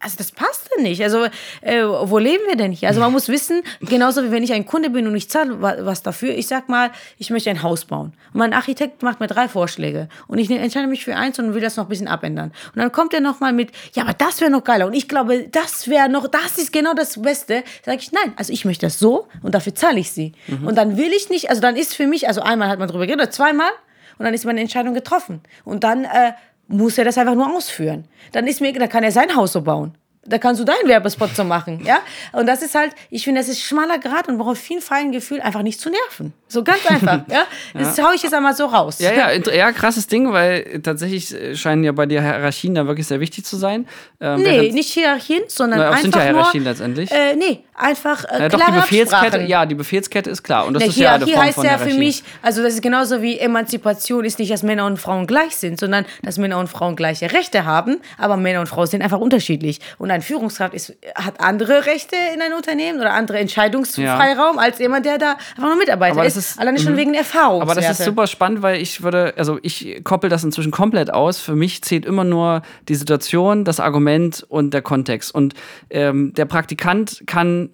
also das passt ja nicht. Also äh, wo leben wir denn hier? Also man [LAUGHS] muss wissen, genauso wie wenn ich ein Kunde bin und ich zahle wa- was dafür, ich sag mal, ich möchte ein Haus bauen. Und mein Architekt macht mir drei Vorschläge und ich entscheide mich für eins und will das noch ein bisschen abändern. Und dann kommt er nochmal mit, ja, aber das wäre noch geiler und ich glaube, das wäre noch, das ist genau das Beste. Sage ich, nein, also ich möchte das so und dafür zahle ich sie. Und dann will ich nicht, also dann ist für mich, also einmal hat man drüber geredet, zweimal und dann ist meine Entscheidung getroffen. Und dann äh, muss er das einfach nur ausführen. Dann ist mir, dann kann er sein Haus so bauen. Da kannst du deinen Werbespot so machen, ja? Und das ist halt, ich finde, das ist schmaler Grad und braucht viel fein Gefühl, einfach nicht zu nerven. So ganz einfach, ja? Das hau ich jetzt einmal so raus. Ja, ja, ja, krasses Ding, weil tatsächlich äh, scheinen ja bei dir Hierarchien da wirklich sehr wichtig zu sein. Ähm, Nee, nicht Hierarchien, sondern Na, einfach sind ja Hierarchien nur, letztendlich. Äh, nee, einfach äh, ja, doch, die Befehlskette, Absprachen. ja, die Befehlskette ist klar. Und das Na, ist ja eine Hierarchie Form heißt von ja für mich, also das ist genauso wie Emanzipation ist nicht, dass Männer und Frauen gleich sind, sondern dass Männer und Frauen gleiche Rechte haben, aber Männer und Frauen sind einfach unterschiedlich. Und ein Führungskraft ist, hat andere Rechte in einem Unternehmen oder andere Entscheidungsfreiraum als jemand, der da einfach nur Mitarbeiter Aber das ist, ist- alleine schon wegen Erfahrung. Aber das ist super spannend, weil ich würde, also ich koppel das inzwischen komplett aus. Für mich zählt immer nur die Situation, das Argument und der Kontext. Und ähm, der Praktikant kann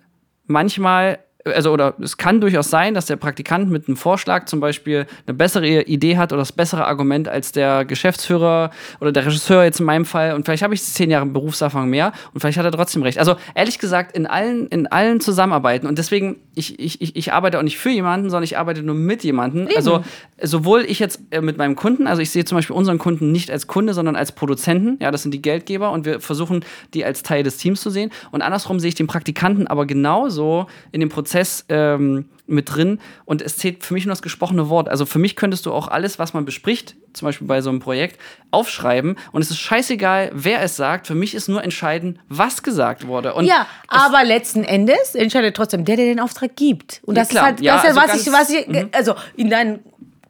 manchmal, also oder es kann durchaus sein, dass der Praktikant mit einem Vorschlag zum Beispiel eine bessere Idee hat oder das bessere Argument als der Geschäftsführer oder der Regisseur jetzt in meinem Fall. Und vielleicht habe ich zehn Jahre Berufserfahrung mehr und vielleicht hat er trotzdem recht. Also ehrlich gesagt, in allen, in allen Zusammenarbeiten und deswegen, ich, ich, ich, arbeite auch nicht für jemanden, sondern ich arbeite nur mit jemandem. Also sowohl ich jetzt äh, mit meinem Kunden, also ich sehe zum Beispiel unseren Kunden nicht als Kunde, sondern als Produzenten. Ja, das sind die Geldgeber und wir versuchen, die als Teil des Teams zu sehen. Und andersrum sehe ich den Praktikanten aber genauso in dem Prozess ähm, mit drin. Und es zählt für mich nur das gesprochene Wort. Also für mich könntest du auch alles, was man bespricht, zum Beispiel bei so einem Projekt, aufschreiben. Und es ist scheißegal, wer es sagt. Für mich ist nur entscheidend, was gesagt wurde. Und Ja, aber letzten Endes entscheidet trotzdem der, der den Auftrag gibt. Und Ja, das klar. ist halt, Ja, das ist also halt was, ich, was ich, also in deinem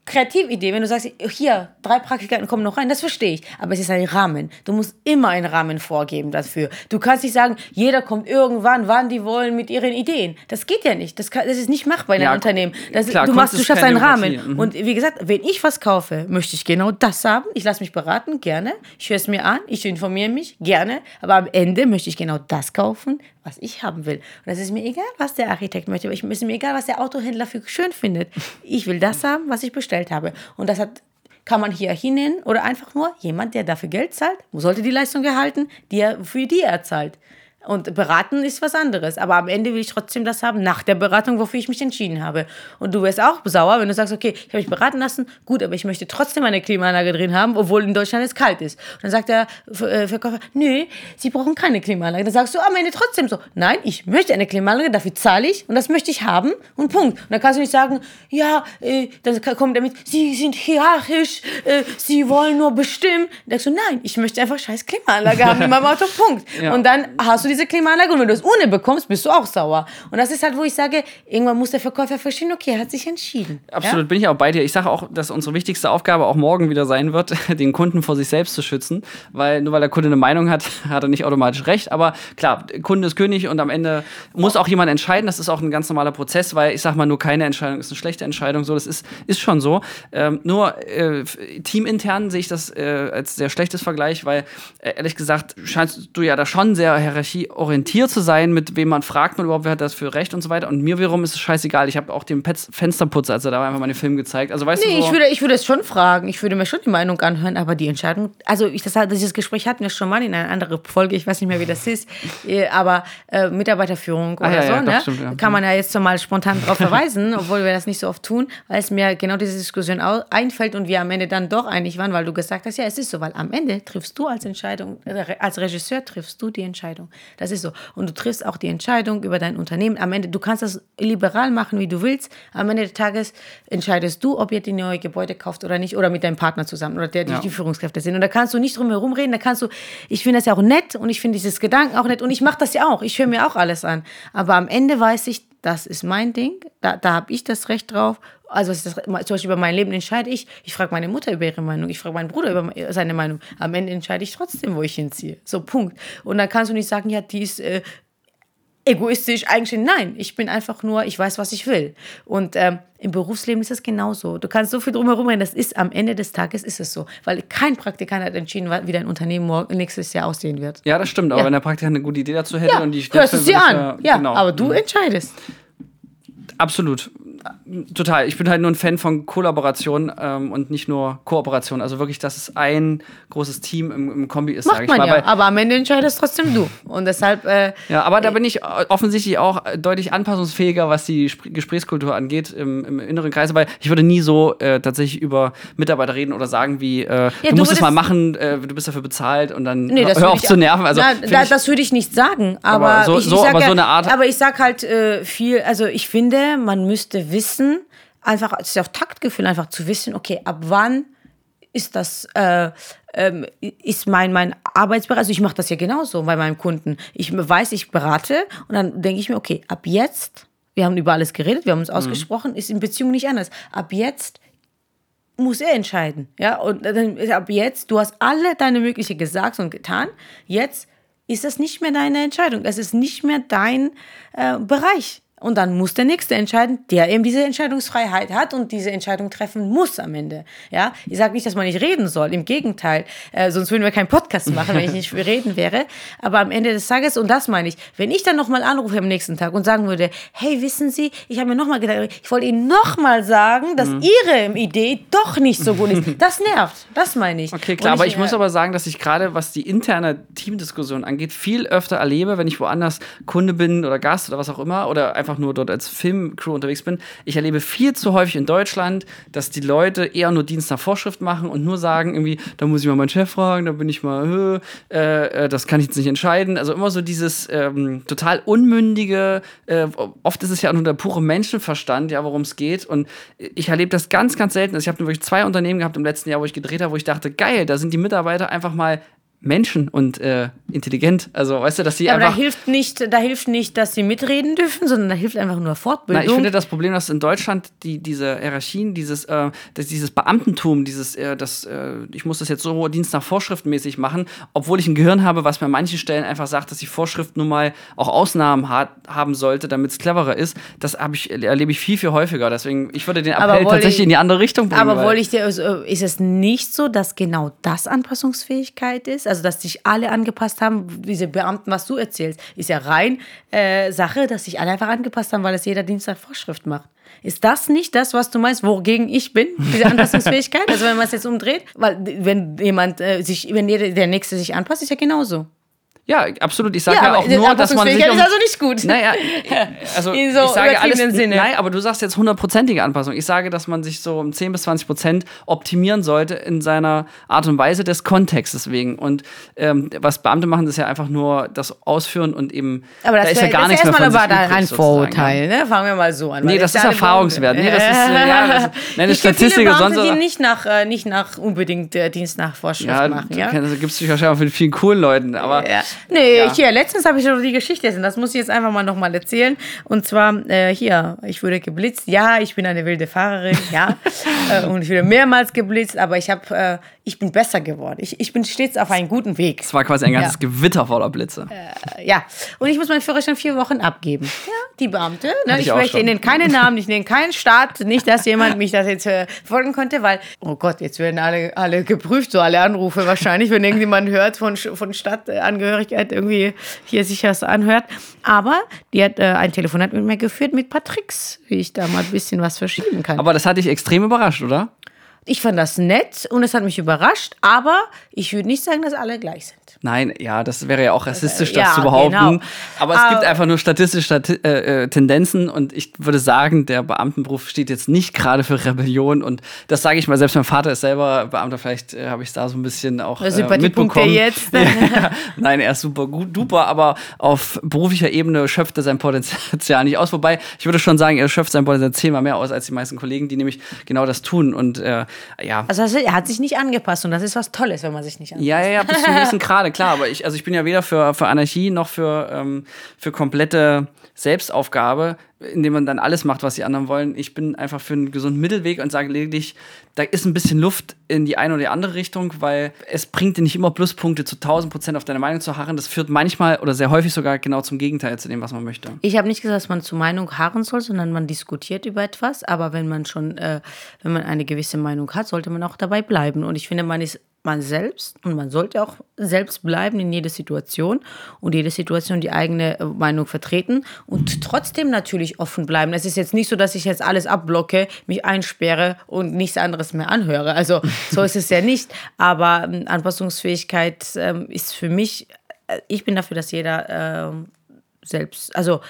Kreatividee, wenn du sagst, hier, drei Praktikanten kommen noch rein, das verstehe ich. Aber es ist ein Rahmen. Du musst immer einen Rahmen vorgeben dafür. Du kannst nicht sagen, jeder kommt irgendwann, wann die wollen, mit ihren Ideen. Das geht ja nicht. Das, kann, das ist nicht machbar in einem Ja, Unternehmen. Das, klar, du, machst, du schaffst einen Rahmen. Mhm. Und wie gesagt, wenn ich was kaufe, möchte ich genau das haben. Ich lasse mich beraten, gerne. Ich höre es mir an, ich informiere mich, gerne. Aber am Ende möchte ich genau das kaufen, was ich haben will. Und das ist mir egal, was der Architekt möchte. Es ist mir egal, was der Autohändler für schön findet. Ich will das haben, was ich bestellt habe. Und das hat kann man Hierarchie nennen oder einfach nur jemand, der dafür Geld zahlt, sollte die Leistung erhalten, die er, für die er zahlt. Und beraten ist was anderes. Aber am Ende will ich trotzdem das haben, nach der Beratung, wofür ich mich entschieden habe. Und du wirst auch sauer, wenn du sagst, okay, ich habe mich beraten lassen, gut, aber ich möchte trotzdem eine Klimaanlage drin haben, obwohl in Deutschland es kalt ist. Und dann sagt der äh, Verkäufer, nö, Sie brauchen keine Klimaanlage. Dann sagst du am Ende trotzdem so, nein, ich möchte eine Klimaanlage, dafür zahle ich und das möchte ich haben und Punkt. Und dann kannst du nicht sagen, ja, äh, dann kommt damit, Sie sind hierarchisch, äh, Sie wollen nur bestimmen. Dann sagst du, nein, ich möchte einfach scheiß Klimaanlage haben [LAUGHS] in meinem Auto, Punkt. Ja. Und dann hast du diese und wenn du es ohne bekommst, bist du auch sauer. Und das ist halt, wo ich sage, irgendwann muss der Verkäufer verstehen, okay, er hat sich entschieden. Absolut, bin ich auch bei dir. Ich sage auch, dass unsere wichtigste Aufgabe auch morgen wieder sein wird, [LAUGHS] den Kunden vor sich selbst zu schützen. Weil nur weil der Kunde eine Meinung hat, [LAUGHS] hat er nicht automatisch recht. Aber klar, Kunde ist König und am Ende muss auch jemand entscheiden. Das ist auch ein ganz normaler Prozess, weil ich sage mal, nur keine Entscheidung ist eine schlechte Entscheidung. So, das ist, ist schon so. Ähm, nur äh, teamintern sehe ich das äh, als sehr schlechtes Vergleich, weil äh, ehrlich gesagt scheinst du ja da schon sehr hierarchieorientiert zu sein, mit wem man fragt man überhaupt, wer hat das für Recht und so weiter. Und mir wiederum ist es scheißegal. Ich habe auch dem Petz Fensterputzer, als er da war, einfach mal den Film gezeigt. Also weißt Nee, du, so, ich würde, ich würde es schon fragen. Ich würde mir schon die Meinung anhören, aber die Entscheidung, also ich, das, dieses Gespräch hatten wir schon mal in einer anderen Folge, ich weiß nicht mehr, wie das [LAUGHS] ist, äh, aber äh, Mitarbeiterführung Ah, oder ja, so, ja, ne? stimmt, ja. kann man ja jetzt so mal spontan darauf verweisen, [LAUGHS] obwohl wir das nicht so oft tun, weil es mir genau diese Diskussion einfällt und wir am Ende dann doch einig waren, weil du gesagt hast, ja, es ist so, weil am Ende triffst du als Entscheidung, äh, als Regisseur triffst du die Entscheidung. Das ist so. Und du triffst auch die Entscheidung über dein Unternehmen. Am Ende, du kannst das liberal machen, wie du willst. Am Ende des Tages entscheidest du, ob ihr die neue Gebäude kauft oder nicht, oder mit deinem Partner zusammen oder der, die, Ja. die Führungskräfte sind. Und da kannst du nicht drum herum reden, da kannst du, ich finde das ja auch nett und ich finde dieses Gedanken auch nett und ich mache das ja auch. Ich höre mir auch alles an. Aber am Ende weiß ich, das ist mein Ding, da, da habe ich das Recht drauf. Also das, zum Beispiel über mein Leben entscheide ich. Ich frage meine Mutter über ihre Meinung, ich frage meinen Bruder über seine Meinung. Am Ende entscheide ich trotzdem, wo ich hinziehe. So, Punkt. Und dann kannst du nicht sagen, ja, die ist äh, egoistisch eigentlich. Nein, ich bin einfach nur, ich weiß, was ich will. Und ähm, im Berufsleben ist es genauso. Du kannst so viel drumherum reden, das ist am Ende des Tages ist es so. Weil kein Praktikant hat entschieden, wie dein Unternehmen morgen, nächstes Jahr aussehen wird. ja, das stimmt. Aber Ja. wenn der Praktikant eine gute Idee dazu hätte Ja, und die hörst es dir würde ich an. Ja, genau. aber du entscheidest. Absolut. Total. Ich bin halt nur ein Fan von Kollaboration ähm, und nicht nur Kooperation. Also wirklich, dass es ein großes Team im, im Kombi ist, sage Macht ich man mal. ja, aber am Ende entscheidest trotzdem du. Und deshalb, äh, ja, aber da bin ich offensichtlich auch deutlich anpassungsfähiger, was die Spr Gesprächskultur angeht im, im inneren Kreis, weil ich würde nie so äh, tatsächlich über Mitarbeiter reden oder sagen wie, äh, du, du musst es mal machen, äh, du bist dafür bezahlt und dann Nee, das hör auf zu nerven. Also, Na, da, ich- das würde ich nicht sagen, aber, Aber so- ich, ich so- sag aber ja, so eine Art- Aber ich sag halt äh, viel, also ich finde, man müsste wissen, einfach, es ist ja auch Taktgefühl, einfach zu wissen, okay, ab wann ist das, äh, ähm, ist mein, mein Arbeitsbereich, also ich mache das ja genauso bei meinem Kunden. Ich weiß, ich berate und dann denke ich mir, okay, ab jetzt, wir haben über alles geredet, wir haben uns ausgesprochen, ist in Beziehung nicht anders. Ab jetzt muss er entscheiden. Ja, und dann ist ab jetzt, du hast alle deine mögliche gesagt und getan. Jetzt ist das nicht mehr deine Entscheidung. Es ist nicht mehr dein äh, Bereich. Und dann muss der Nächste entscheiden, der eben diese Entscheidungsfreiheit hat und diese Entscheidung treffen muss am Ende. Ja, ich sage nicht, dass man nicht reden soll. Im Gegenteil, äh, sonst würden wir keinen Podcast machen, wenn ich nicht [LAUGHS] reden wäre. Aber am Ende des Tages, und das meine ich, wenn ich dann nochmal anrufe am nächsten Tag und sagen würde, hey, wissen Sie, ich habe mir nochmal gedacht, ich wollte Ihnen nochmal sagen, dass Mhm. Ihre Idee doch nicht so gut ist. [LAUGHS] Das nervt. Das meine ich. Okay, klar, Und aber ich muss äh, aber sagen, dass ich gerade, was die interne Teamdiskussion angeht, viel öfter erlebe, wenn ich woanders Kunde bin oder Gast oder was auch immer oder einfach nur dort als Filmcrew unterwegs bin. Ich erlebe viel zu häufig in Deutschland, dass die Leute eher nur Dienst nach Vorschrift machen und nur sagen irgendwie, da muss ich mal meinen Chef fragen, da bin ich mal, äh, äh, das kann ich jetzt nicht entscheiden. Also immer so dieses ähm, total unmündige, äh, oft ist es ja nur der pure Menschenverstand, ja, worum es geht. Und ich erlebe das ganz, ganz selten. Also ich habe wirklich zwei Unternehmen gehabt im letzten Jahr, wo ich gedreht habe, wo ich dachte, geil, da sind die Mitarbeiter einfach mal Menschen und äh, intelligent. Also, weißt du, dass sie Ja, aber einfach. da hilft, nicht, da hilft nicht, dass sie mitreden dürfen, sondern da hilft einfach nur Fortbildung. Na, ich finde das Problem, dass in Deutschland die, diese Hierarchien, dieses, äh, das, dieses Beamtentum, dieses, äh, das, äh, ich muss das jetzt so Dienst nach Vorschrift mäßig machen, obwohl ich ein Gehirn habe, was mir an manchen Stellen einfach sagt, dass die Vorschrift nun mal auch Ausnahmen hat, haben sollte, damit es cleverer ist, das ich, erlebe ich viel, viel häufiger. Deswegen, ich würde den Aber Appell tatsächlich ich- in die andere Richtung bringen. Aber wollte ich dir, also, ist es nicht so, dass genau das Anpassungsfähigkeit ist? Also, dass sich alle angepasst haben, diese Beamten, was du erzählst, ist ja rein äh, Sache, dass sich alle einfach angepasst haben, weil es jeder Dienst nach Vorschrift macht. Ist das nicht das, was du meinst, wogegen ich bin, diese Anpassungsfähigkeit? also, wenn man es jetzt umdreht, weil wenn jemand äh, sich, wenn jeder, der Nächste sich anpasst, ist ja genauso. Ja, absolut. Ich sage Ja, ja, auch nur, dass man sich um, ist also nicht gut. Naja, [LAUGHS] also In so ich sage alles. Sinne. Nein, aber du sagst jetzt hundertprozentige Anpassung. Ich sage, dass man sich so um 10 bis 20 Prozent optimieren sollte in seiner Art und Weise des Kontextes wegen. Und ähm, was Beamte machen, ist ja einfach nur das Ausführen und eben Aber das, da ist ja wär- gar das nichts ist mehr von aber übrig, ein Vorurteil, ne? Fangen wir mal so an. Nee, das ja ist erfahrungswert. Nee, das ist, äh, [LAUGHS] ja, das- das ich kenne Statistik und sonst- die nicht nach, äh, nicht nach unbedingt äh, Dienst nach Vorschrift Ja, machen, ja? kennst- da gibt es wahrscheinlich auch mit vielen coolen Leuten. Aber Ja. Nee, Ja. hier, letztens habe ich schon die Geschichte erzählt. Das muss ich jetzt einfach mal nochmal erzählen. Und zwar, äh, hier, ich wurde geblitzt. Ja, ich bin eine wilde Fahrerin, ja. [LAUGHS] äh, und ich wurde mehrmals geblitzt, aber ich, hab, äh, ich bin besser geworden. Ich, ich bin stets auf einem guten Weg. es war quasi ein ganzes Ja. Gewitter voller Blitze. Äh, ja, und ich muss meinen Führerschein vier Wochen abgeben. Ja, die Beamte. Ne? Ich Ich, möchte. Ihnen keinen Namen, ich nenne keinen Staat, nicht, dass jemand mich das jetzt äh, folgen konnte, weil, oh Gott, jetzt werden alle, alle geprüft, so alle Anrufe wahrscheinlich, wenn irgendjemand hört von, von Stadtangehörigkeit irgendwie hier sich das anhört. Aber die hat äh, ein Telefonat mit mir geführt mit Patricks, wie ich da mal ein bisschen was verschieben kann. Aber das hat dich extrem überrascht, oder? Ich fand das nett und es hat mich überrascht, aber ich würde nicht sagen, dass alle gleich sind. Nein, ja, das wäre ja auch rassistisch, das ja, zu behaupten. genau. Aber es gibt Aber- einfach nur statistische Stati äh, äh, Tendenzen und ich würde sagen, der Beamtenberuf steht jetzt nicht gerade für Rebellion und das sage ich mal, selbst mein Vater ist selber Beamter, vielleicht äh, habe ich es da so ein bisschen auch äh, mitbekommen. jetzt. Ja, [LAUGHS] nein, er ist super gut, duper, aber auf beruflicher Ebene schöpft er sein Potenzial nicht aus. Wobei, ich würde schon sagen, er schöpft sein Potenzial zehnmal mehr aus als die meisten Kollegen, die nämlich genau das tun und äh, ja, Also er hat sich nicht angepasst und das ist was Tolles, wenn man sich nicht anpasst. ja, ja, ja, bis zu einem gewissen Grade, klar. Aber ich, also ich bin ja weder für, für Anarchie noch für, ähm, für komplette Selbstaufgabe, indem man dann alles macht, was die anderen wollen. Ich bin einfach für einen gesunden Mittelweg und sage lediglich, da ist ein bisschen Luft in die eine oder die andere Richtung, weil es bringt dir nicht immer Pluspunkte zu 1000 Prozent auf deine Meinung zu harren. Das führt manchmal oder sehr häufig sogar genau zum Gegenteil zu dem, was man möchte. Ich habe nicht gesagt, dass man zur Meinung harren soll, sondern man diskutiert über etwas. Aber wenn man schon, äh, wenn man eine gewisse Meinung hat, sollte man auch dabei bleiben. Und ich finde, man ist man selbst und man sollte auch selbst bleiben in jeder Situation und jede Situation die eigene äh, Meinung vertreten und trotzdem natürlich offen bleiben. Es ist jetzt nicht so, dass ich jetzt alles abblocke, mich einsperre und nichts anderes mehr anhöre. Also so ist es ja nicht. Aber ähm, Anpassungsfähigkeit ähm, ist für mich, äh, ich bin dafür, dass jeder ähm, selbst, also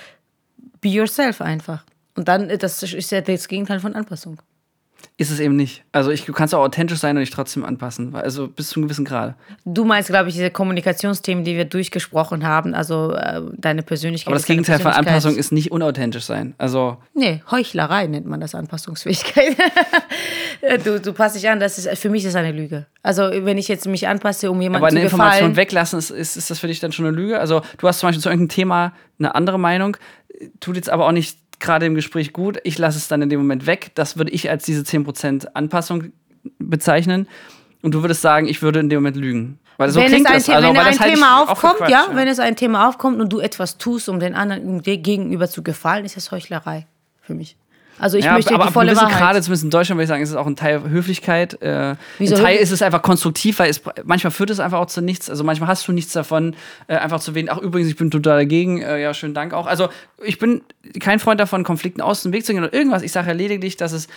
be yourself einfach. Und dann, äh, das ist ja das Gegenteil von Anpassung. Ist es eben nicht. Also ich, du kannst auch authentisch sein und dich trotzdem anpassen. Also bis zu einem gewissen Grad. Du meinst, glaube ich, diese Kommunikationsthemen, die wir durchgesprochen haben, also äh, deine Persönlichkeit. Aber das Gegenteil von. Anpassung ist nicht unauthentisch sein. Also Nee, Heuchlerei nennt man das Anpassungsfähigkeit. [LAUGHS] du, du passt dich an, das ist, für mich ist eine Lüge. Also wenn ich jetzt mich anpasse, um jemandem Aber zu eine Information gefallen. weglassen, ist, ist, ist das für dich dann schon eine Lüge? Also, du hast zum Beispiel zu irgendeinem Thema eine andere Meinung, tut jetzt aber auch nicht gerade im Gespräch gut. Ich lasse es dann in dem Moment weg. Das würde ich als diese 10% Anpassung bezeichnen. Und du würdest sagen, ich würde in dem Moment lügen. Weil so wenn klingt es ein, das. Also, wenn ein Thema für aufkommt, Quatsch, ja, wenn es ein Thema aufkommt und du etwas tust, um den anderen dir gegenüber zu gefallen, ist das Heuchlerei für mich. Also ich ja, möchte aber die volle Wahrheit. Grade, zumindest in Deutschland, würde ich sagen, ist es auch ein Teil Höflichkeit. Äh, Wieso ein Teil ist es einfach konstruktiv, weil es manchmal führt es einfach auch zu nichts. Also manchmal hast du nichts davon, äh, einfach zu wählen, ach übrigens, ich bin total dagegen, äh, ja, schönen Dank auch. Also ich bin kein Freund davon, Konflikten aus dem Weg zu gehen oder irgendwas. Ich sage ja lediglich, dass es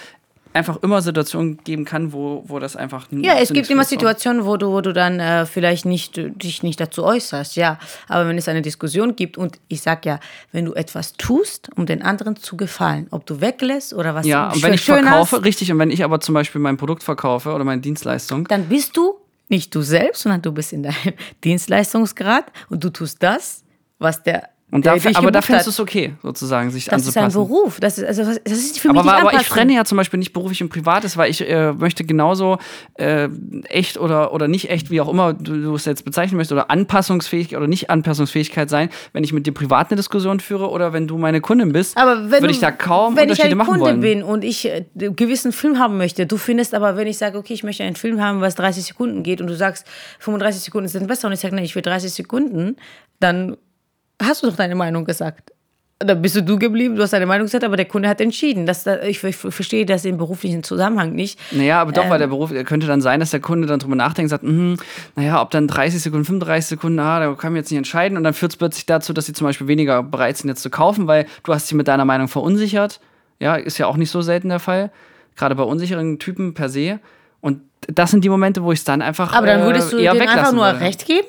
einfach immer Situationen geben kann, wo, wo das einfach Ja, es gibt immer. Situationen, wo du, wo du dann äh, vielleicht nicht, äh, dich nicht dazu äußerst, ja. Aber wenn es eine Diskussion gibt und ich sag ja, wenn du etwas tust, um den anderen zu gefallen, ob du weglässt oder was Ja, und wenn ich verkaufe, hast, richtig, und wenn ich aber zum Beispiel mein Produkt verkaufe oder meine Dienstleistung, dann bist du nicht du selbst, sondern du bist in deinem [LAUGHS] Dienstleistungsgrad und du tust das, was der Und der da, dich aber da findest hat. du es okay, sozusagen, sich Das ist ein anzupassen. Beruf. Das ist, also, das ist für mich aber, nicht aber ich trenne ja zum Beispiel nicht beruflich und privates, weil ich äh, möchte genauso äh, echt oder, oder nicht echt, wie auch immer du, du es jetzt bezeichnen möchtest, oder anpassungsfähig oder nicht Anpassungsfähigkeit sein, wenn ich mit dir privat eine Diskussion führe oder wenn du meine Kundin bist, Aber wenn würde ich da kaum wenn ich Unterschiede machen Kunde wollen. bin und ich äh, einen gewissen Film haben möchte, du findest aber, wenn ich sage, okay, ich möchte einen Film haben, was 30 Sekunden geht und du sagst, 35 Sekunden sind besser und ich sage, nein, ich will 30 Sekunden, dann hast du doch deine Meinung gesagt. Dann bist du du geblieben, du hast deine Meinung gesagt, aber der Kunde hat entschieden. Das, das, ich, ich verstehe das im beruflichen Zusammenhang nicht. Naja, aber doch, Ähm. weil der Beruf könnte dann sein, dass der Kunde dann drüber nachdenkt und sagt, mhm, naja, ob dann 30 Sekunden, 35 Sekunden, ah, da kann ich jetzt nicht entscheiden. Und dann führt es plötzlich dazu, dass sie zum Beispiel weniger bereit sind, jetzt zu kaufen, weil du hast sie mit deiner Meinung verunsichert. Ja, ist ja auch nicht so selten der Fall. Gerade bei unsicheren Typen per se. Und das sind die Momente, wo ich es dann einfach. Aber dann äh, würdest du eher denen einfach nur würde. recht geben?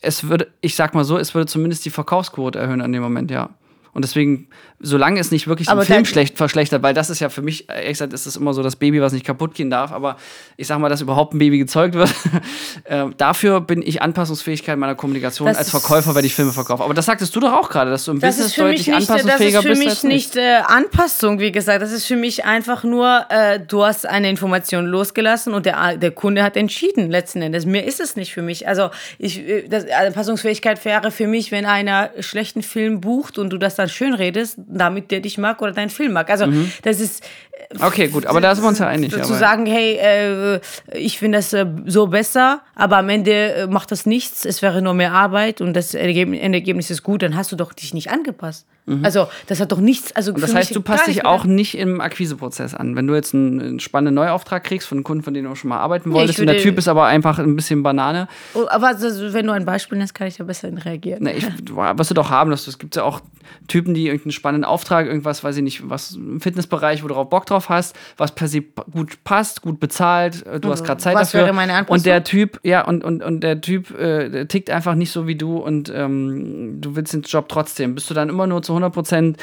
Es würde, ich sag mal so, es würde zumindest die Verkaufsquote erhöhen an dem Moment, ja. Und deswegen, solange es nicht wirklich den Film schlecht verschlechtert, weil das ist ja für mich, ehrlich gesagt, ist das immer so das Baby, was nicht kaputt gehen darf, aber ich sag mal, dass überhaupt ein Baby gezeugt wird, [LAUGHS] äh, dafür bin ich Anpassungsfähigkeit meiner Kommunikation Das als Verkäufer, wenn ich Filme verkaufe. Aber das sagtest du doch auch gerade, dass du im Das Business deutlich nicht, das ist anpassungsfähiger für bist mich als nicht äh, Anpassung, wie gesagt. Das ist für mich einfach nur, äh, du hast eine Information losgelassen und der, der Kunde hat entschieden letzten Endes. Mehr ist es nicht für mich. Also ich, äh, das, Anpassungsfähigkeit wäre für mich, wenn einer schlechten Film bucht und du das dann schön redest, damit der dich mag oder deinen Film mag. Also das ist Okay, gut, aber da sind wir uns ja einig. zu sagen, hey, äh, ich finde das äh, so besser, aber am Ende äh, macht das nichts, es wäre nur mehr Arbeit und das Ergeb Endergebnis ist gut, dann hast du doch dich nicht angepasst. Also das hat doch nichts, also Und das heißt, du passt dich auch nicht im Akquiseprozess an. Wenn du jetzt einen, einen spannenden Neuauftrag kriegst von einem Kunden, von dem du auch schon mal arbeiten wolltest, und der Typ ist aber einfach ein bisschen Banane, Oh, aber also, wenn du ein Beispiel nennst, kann ich da besser reagieren. Na, ich, was du doch haben, dass es gibt ja auch Typen, die irgendeinen spannenden Auftrag, irgendwas, weiß ich nicht, was im Fitnessbereich, wo du auch Bock drauf hast, was per se gut passt, gut bezahlt, äh, du hast gerade Zeit was dafür. wäre meine Anpassung? und der Typ, ja, und, und, und der Typ äh, der tickt einfach nicht so wie du und ähm, du willst den Job trotzdem. Bist du dann immer nur zu 100 Prozent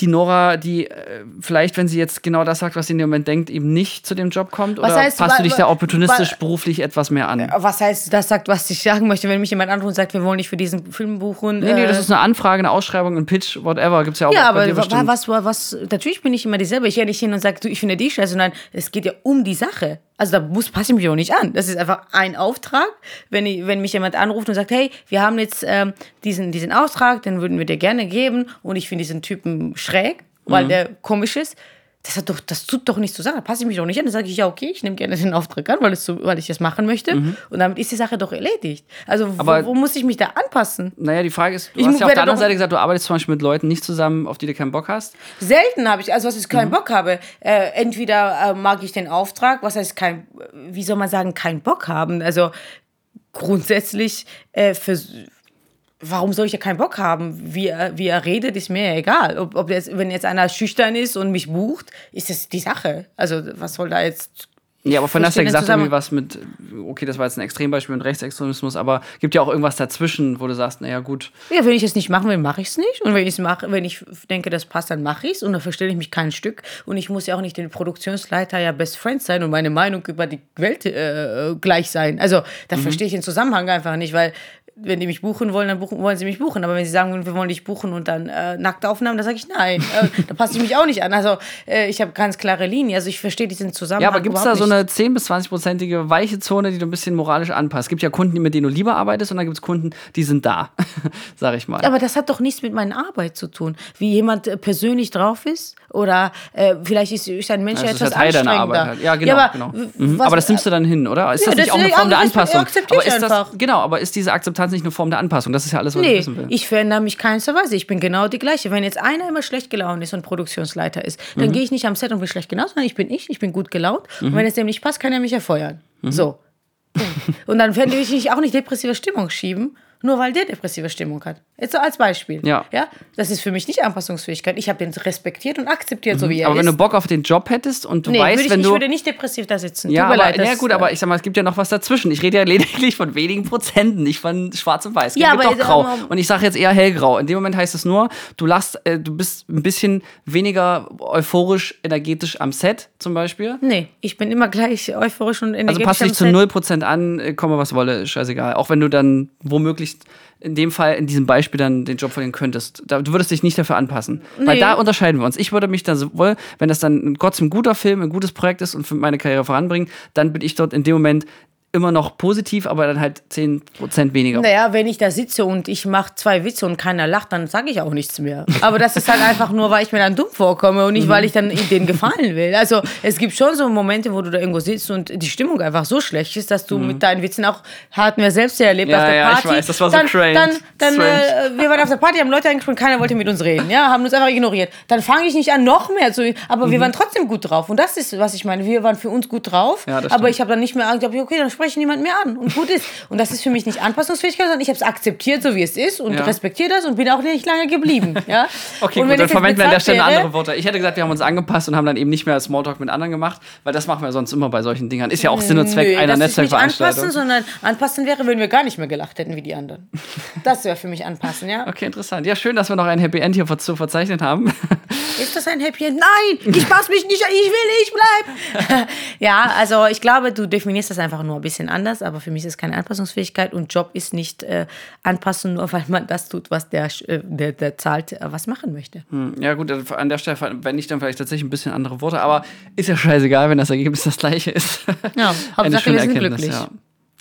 die Nora, die äh, vielleicht, wenn sie jetzt genau das sagt, was sie in dem Moment denkt, eben nicht zu dem Job kommt? Was oder heißt, passt du dich da opportunistisch beruflich etwas mehr an? Was heißt, das sagt, was ich sagen möchte, wenn mich jemand anruft und sagt, wir wollen nicht für diesen Film buchen? Nee, nee, äh, das ist eine Anfrage, eine Ausschreibung, ein Pitch, whatever. Gibt's ja auch Ja, aber was, was, was, natürlich bin ich immer dieselbe. Ich gehe nicht hin und sage, du, ich finde die scheiße, sondern es geht ja um die Sache. Also da muss, passe ich mich auch nicht an. Das ist einfach ein Auftrag. Wenn, ich, wenn mich jemand anruft und sagt, hey, wir haben jetzt ähm, diesen, diesen Auftrag, den würden wir dir gerne geben und ich finde diesen Typen schräg, Mhm. weil der komisch ist. Das, hat doch, das tut doch nichts zu sagen. Da passe ich mich doch nicht an. Dann sage ich, ja, okay, ich nehme gerne den Auftrag an, weil, so, weil ich das machen möchte. Und damit ist die Sache doch erledigt. Also, Mhm. Wo, wo muss ich mich da anpassen? Naja, die Frage ist, du Ich hast ja auf der anderen Seite gesagt, du arbeitest zum Beispiel mit Leuten nicht zusammen, auf die du keinen Bock hast. Selten habe ich, also was ich keinen Mhm. Bock habe. Äh, entweder äh, mag ich den Auftrag, was heißt kein, wie soll man sagen, keinen Bock haben. Also grundsätzlich, äh, für, warum soll ich ja keinen Bock haben? Wie er, wie er redet, ist mir ja egal. Ob, ob jetzt, wenn jetzt einer schüchtern ist und mich bucht, ist das die Sache. Also was soll da jetzt. Ja, aber von hast du verstehe ja gesagt, irgendwie was mit, okay, das war jetzt ein Extrembeispiel mit Rechtsextremismus, aber gibt ja auch irgendwas dazwischen, wo du sagst, naja, gut. Ja, wenn ich es nicht machen will, mache ich es nicht. Und wenn ich es mache, wenn ich denke, das passt, dann mache ich es. Und dann verstelle ich mich kein Stück. Und ich muss ja auch nicht den Produktionsleiter ja Best Friend sein und meine Meinung über die Welt äh, gleich sein. Also da verstehe ich den Zusammenhang einfach nicht, weil wenn die mich buchen wollen, dann buchen, wollen sie mich buchen. Aber wenn sie sagen, wir wollen dich buchen und dann äh, nackte Aufnahmen, dann sage ich nein. äh, [LAUGHS] da passe ich mich auch nicht an. Also äh, ich habe ganz klare Linien. Also ich verstehe diesen Zusammenhang Ja, aber gibt es da überhaupt so nicht. eine 10- bis 20-prozentige weiche Zone, die du ein bisschen moralisch anpasst? Es gibt ja Kunden, mit denen du lieber arbeitest und dann gibt es Kunden, die sind da, [LAUGHS] sag ich mal. Aber das hat doch nichts mit meiner Arbeit zu tun. Wie jemand äh, persönlich drauf ist oder äh, vielleicht ist, ist ein Mensch ja ist etwas halt Teil deiner anstrengender. Arbeit. Halt. Ja, genau. aber, genau. Mhm. was- aber das nimmst du dann hin, oder? Ist Ja, das nicht das- auch eine ja, Form der Anpassung? Aber ich ist das, genau, aber ist diese Akzeptanz nicht eine Form der Anpassung? Das ist ja alles, was ich Nee, wissen will. ich verändere mich keinster Weise. Ich bin genau die gleiche. Wenn jetzt einer immer schlecht gelaunt ist und Produktionsleiter ist, dann Mhm. gehe ich nicht am Set und bin schlecht gelaunt, sondern ich bin ich, ich bin gut gelaunt. Und wenn es dem nicht passt, kann er mich ja feuern. Mhm. So. und dann werde ich auch nicht depressive Stimmung schieben, nur weil der depressive Stimmung hat. Jetzt so als Beispiel. Ja. ja? Das ist für mich nicht Anpassungsfähigkeit. Ich habe den respektiert und akzeptiert, so wie er aber wenn ist. du Bock auf den Job hättest und du nee, weißt, ich, wenn ich du. würde nicht depressiv da sitzen. ja, aber, leid, ja, gut, äh, aber ich sag mal, es gibt ja noch was dazwischen. Ich rede ja [LAUGHS] lediglich von wenigen Prozenten, nicht von schwarz und weiß. Ja, gibt aber doch grau. Und ich sage jetzt eher hellgrau. In dem Moment heißt es nur, du lachst, äh, du bist ein bisschen weniger euphorisch, energetisch am Set zum Beispiel. Nee, ich bin immer gleich euphorisch und Also energetisch passt am dich zu Set. 0% an, äh, komme was wolle, scheißegal. Auch wenn du dann womöglich in dem Fall, in diesem Beispiel dann den Job verlieren könntest. Da, du würdest dich nicht dafür anpassen. Weil da unterscheiden wir uns. Ich würde mich dann sowohl, wenn das dann ein trotzdem guter Film, ein gutes Projekt ist und für meine Karriere voranbringt, dann bin ich dort in dem Moment immer noch positiv, aber dann halt 10% weniger. Naja, wenn ich da sitze und ich mache zwei Witze und keiner lacht, dann sage ich auch nichts mehr. Aber das ist halt einfach nur, weil ich mir dann dumm vorkomme und nicht, weil ich dann denen gefallen will. Also es gibt schon so Momente, wo du da irgendwo sitzt und die Stimmung einfach so schlecht ist, dass du mit deinen Witzen auch, hatten wir selbst ja erlebt Ja, auf der ja, ich Party. weiß, das war so dann, strange. Dann, dann äh, wir waren auf der Party, haben Leute angesprochen, keiner wollte mit uns reden, ja, haben uns einfach ignoriert. Dann fange ich nicht an, noch mehr zu, aber wir waren trotzdem gut drauf. Und das ist, was ich meine, wir waren für uns gut drauf, Ja, aber ich habe dann nicht mehr gesagt, okay, dann spreche ich niemand mehr an und gut ist. Und das ist für mich nicht Anpassungsfähigkeit, sondern ich habe es akzeptiert, so wie es ist und Ja. respektiere das und bin auch nicht lange geblieben. Ja? [LAUGHS] Okay, und gut, dann verwenden wir an der Stelle wäre- andere Worte. Ich hätte gesagt, wir haben uns angepasst und haben dann eben nicht mehr Smalltalk mit anderen gemacht, weil das machen wir sonst immer bei solchen Dingern. Ist ja auch Sinn und Zweck Nö, einer das ist nicht anpassen, Netzwerkveranstaltung. sondern anpassen wäre, wenn wir gar nicht mehr gelacht hätten wie die anderen. [LAUGHS] Das wäre für mich anpassen, ja. Okay, interessant. Ja, schön, dass wir noch ein Happy End hier zu verzeichnen haben. [LAUGHS] Ist das ein Happy End? Nein, ich passe mich nicht an, ich will nicht bleiben. ja, also ich glaube, du definierst das einfach nur ein bisschen anders, aber für mich ist es keine Anpassungsfähigkeit und Job ist nicht äh, anpassen, nur weil man das tut, was der, äh, der, der zahlt, äh, was machen möchte. ja, gut, an der Stelle verwende ich dann vielleicht tatsächlich ein bisschen andere Worte, aber ist ja scheißegal, wenn das Ergebnis das gleiche ist. [LAUGHS] Ja, Hauptsache wir sind glücklich. ja.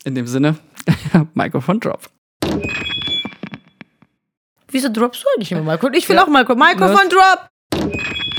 In dem Sinne, [LAUGHS] Mikrofon Drop. Wieso droppst du eigentlich immer Michael? Ich will auch Michael. Michael Ne? von Drop.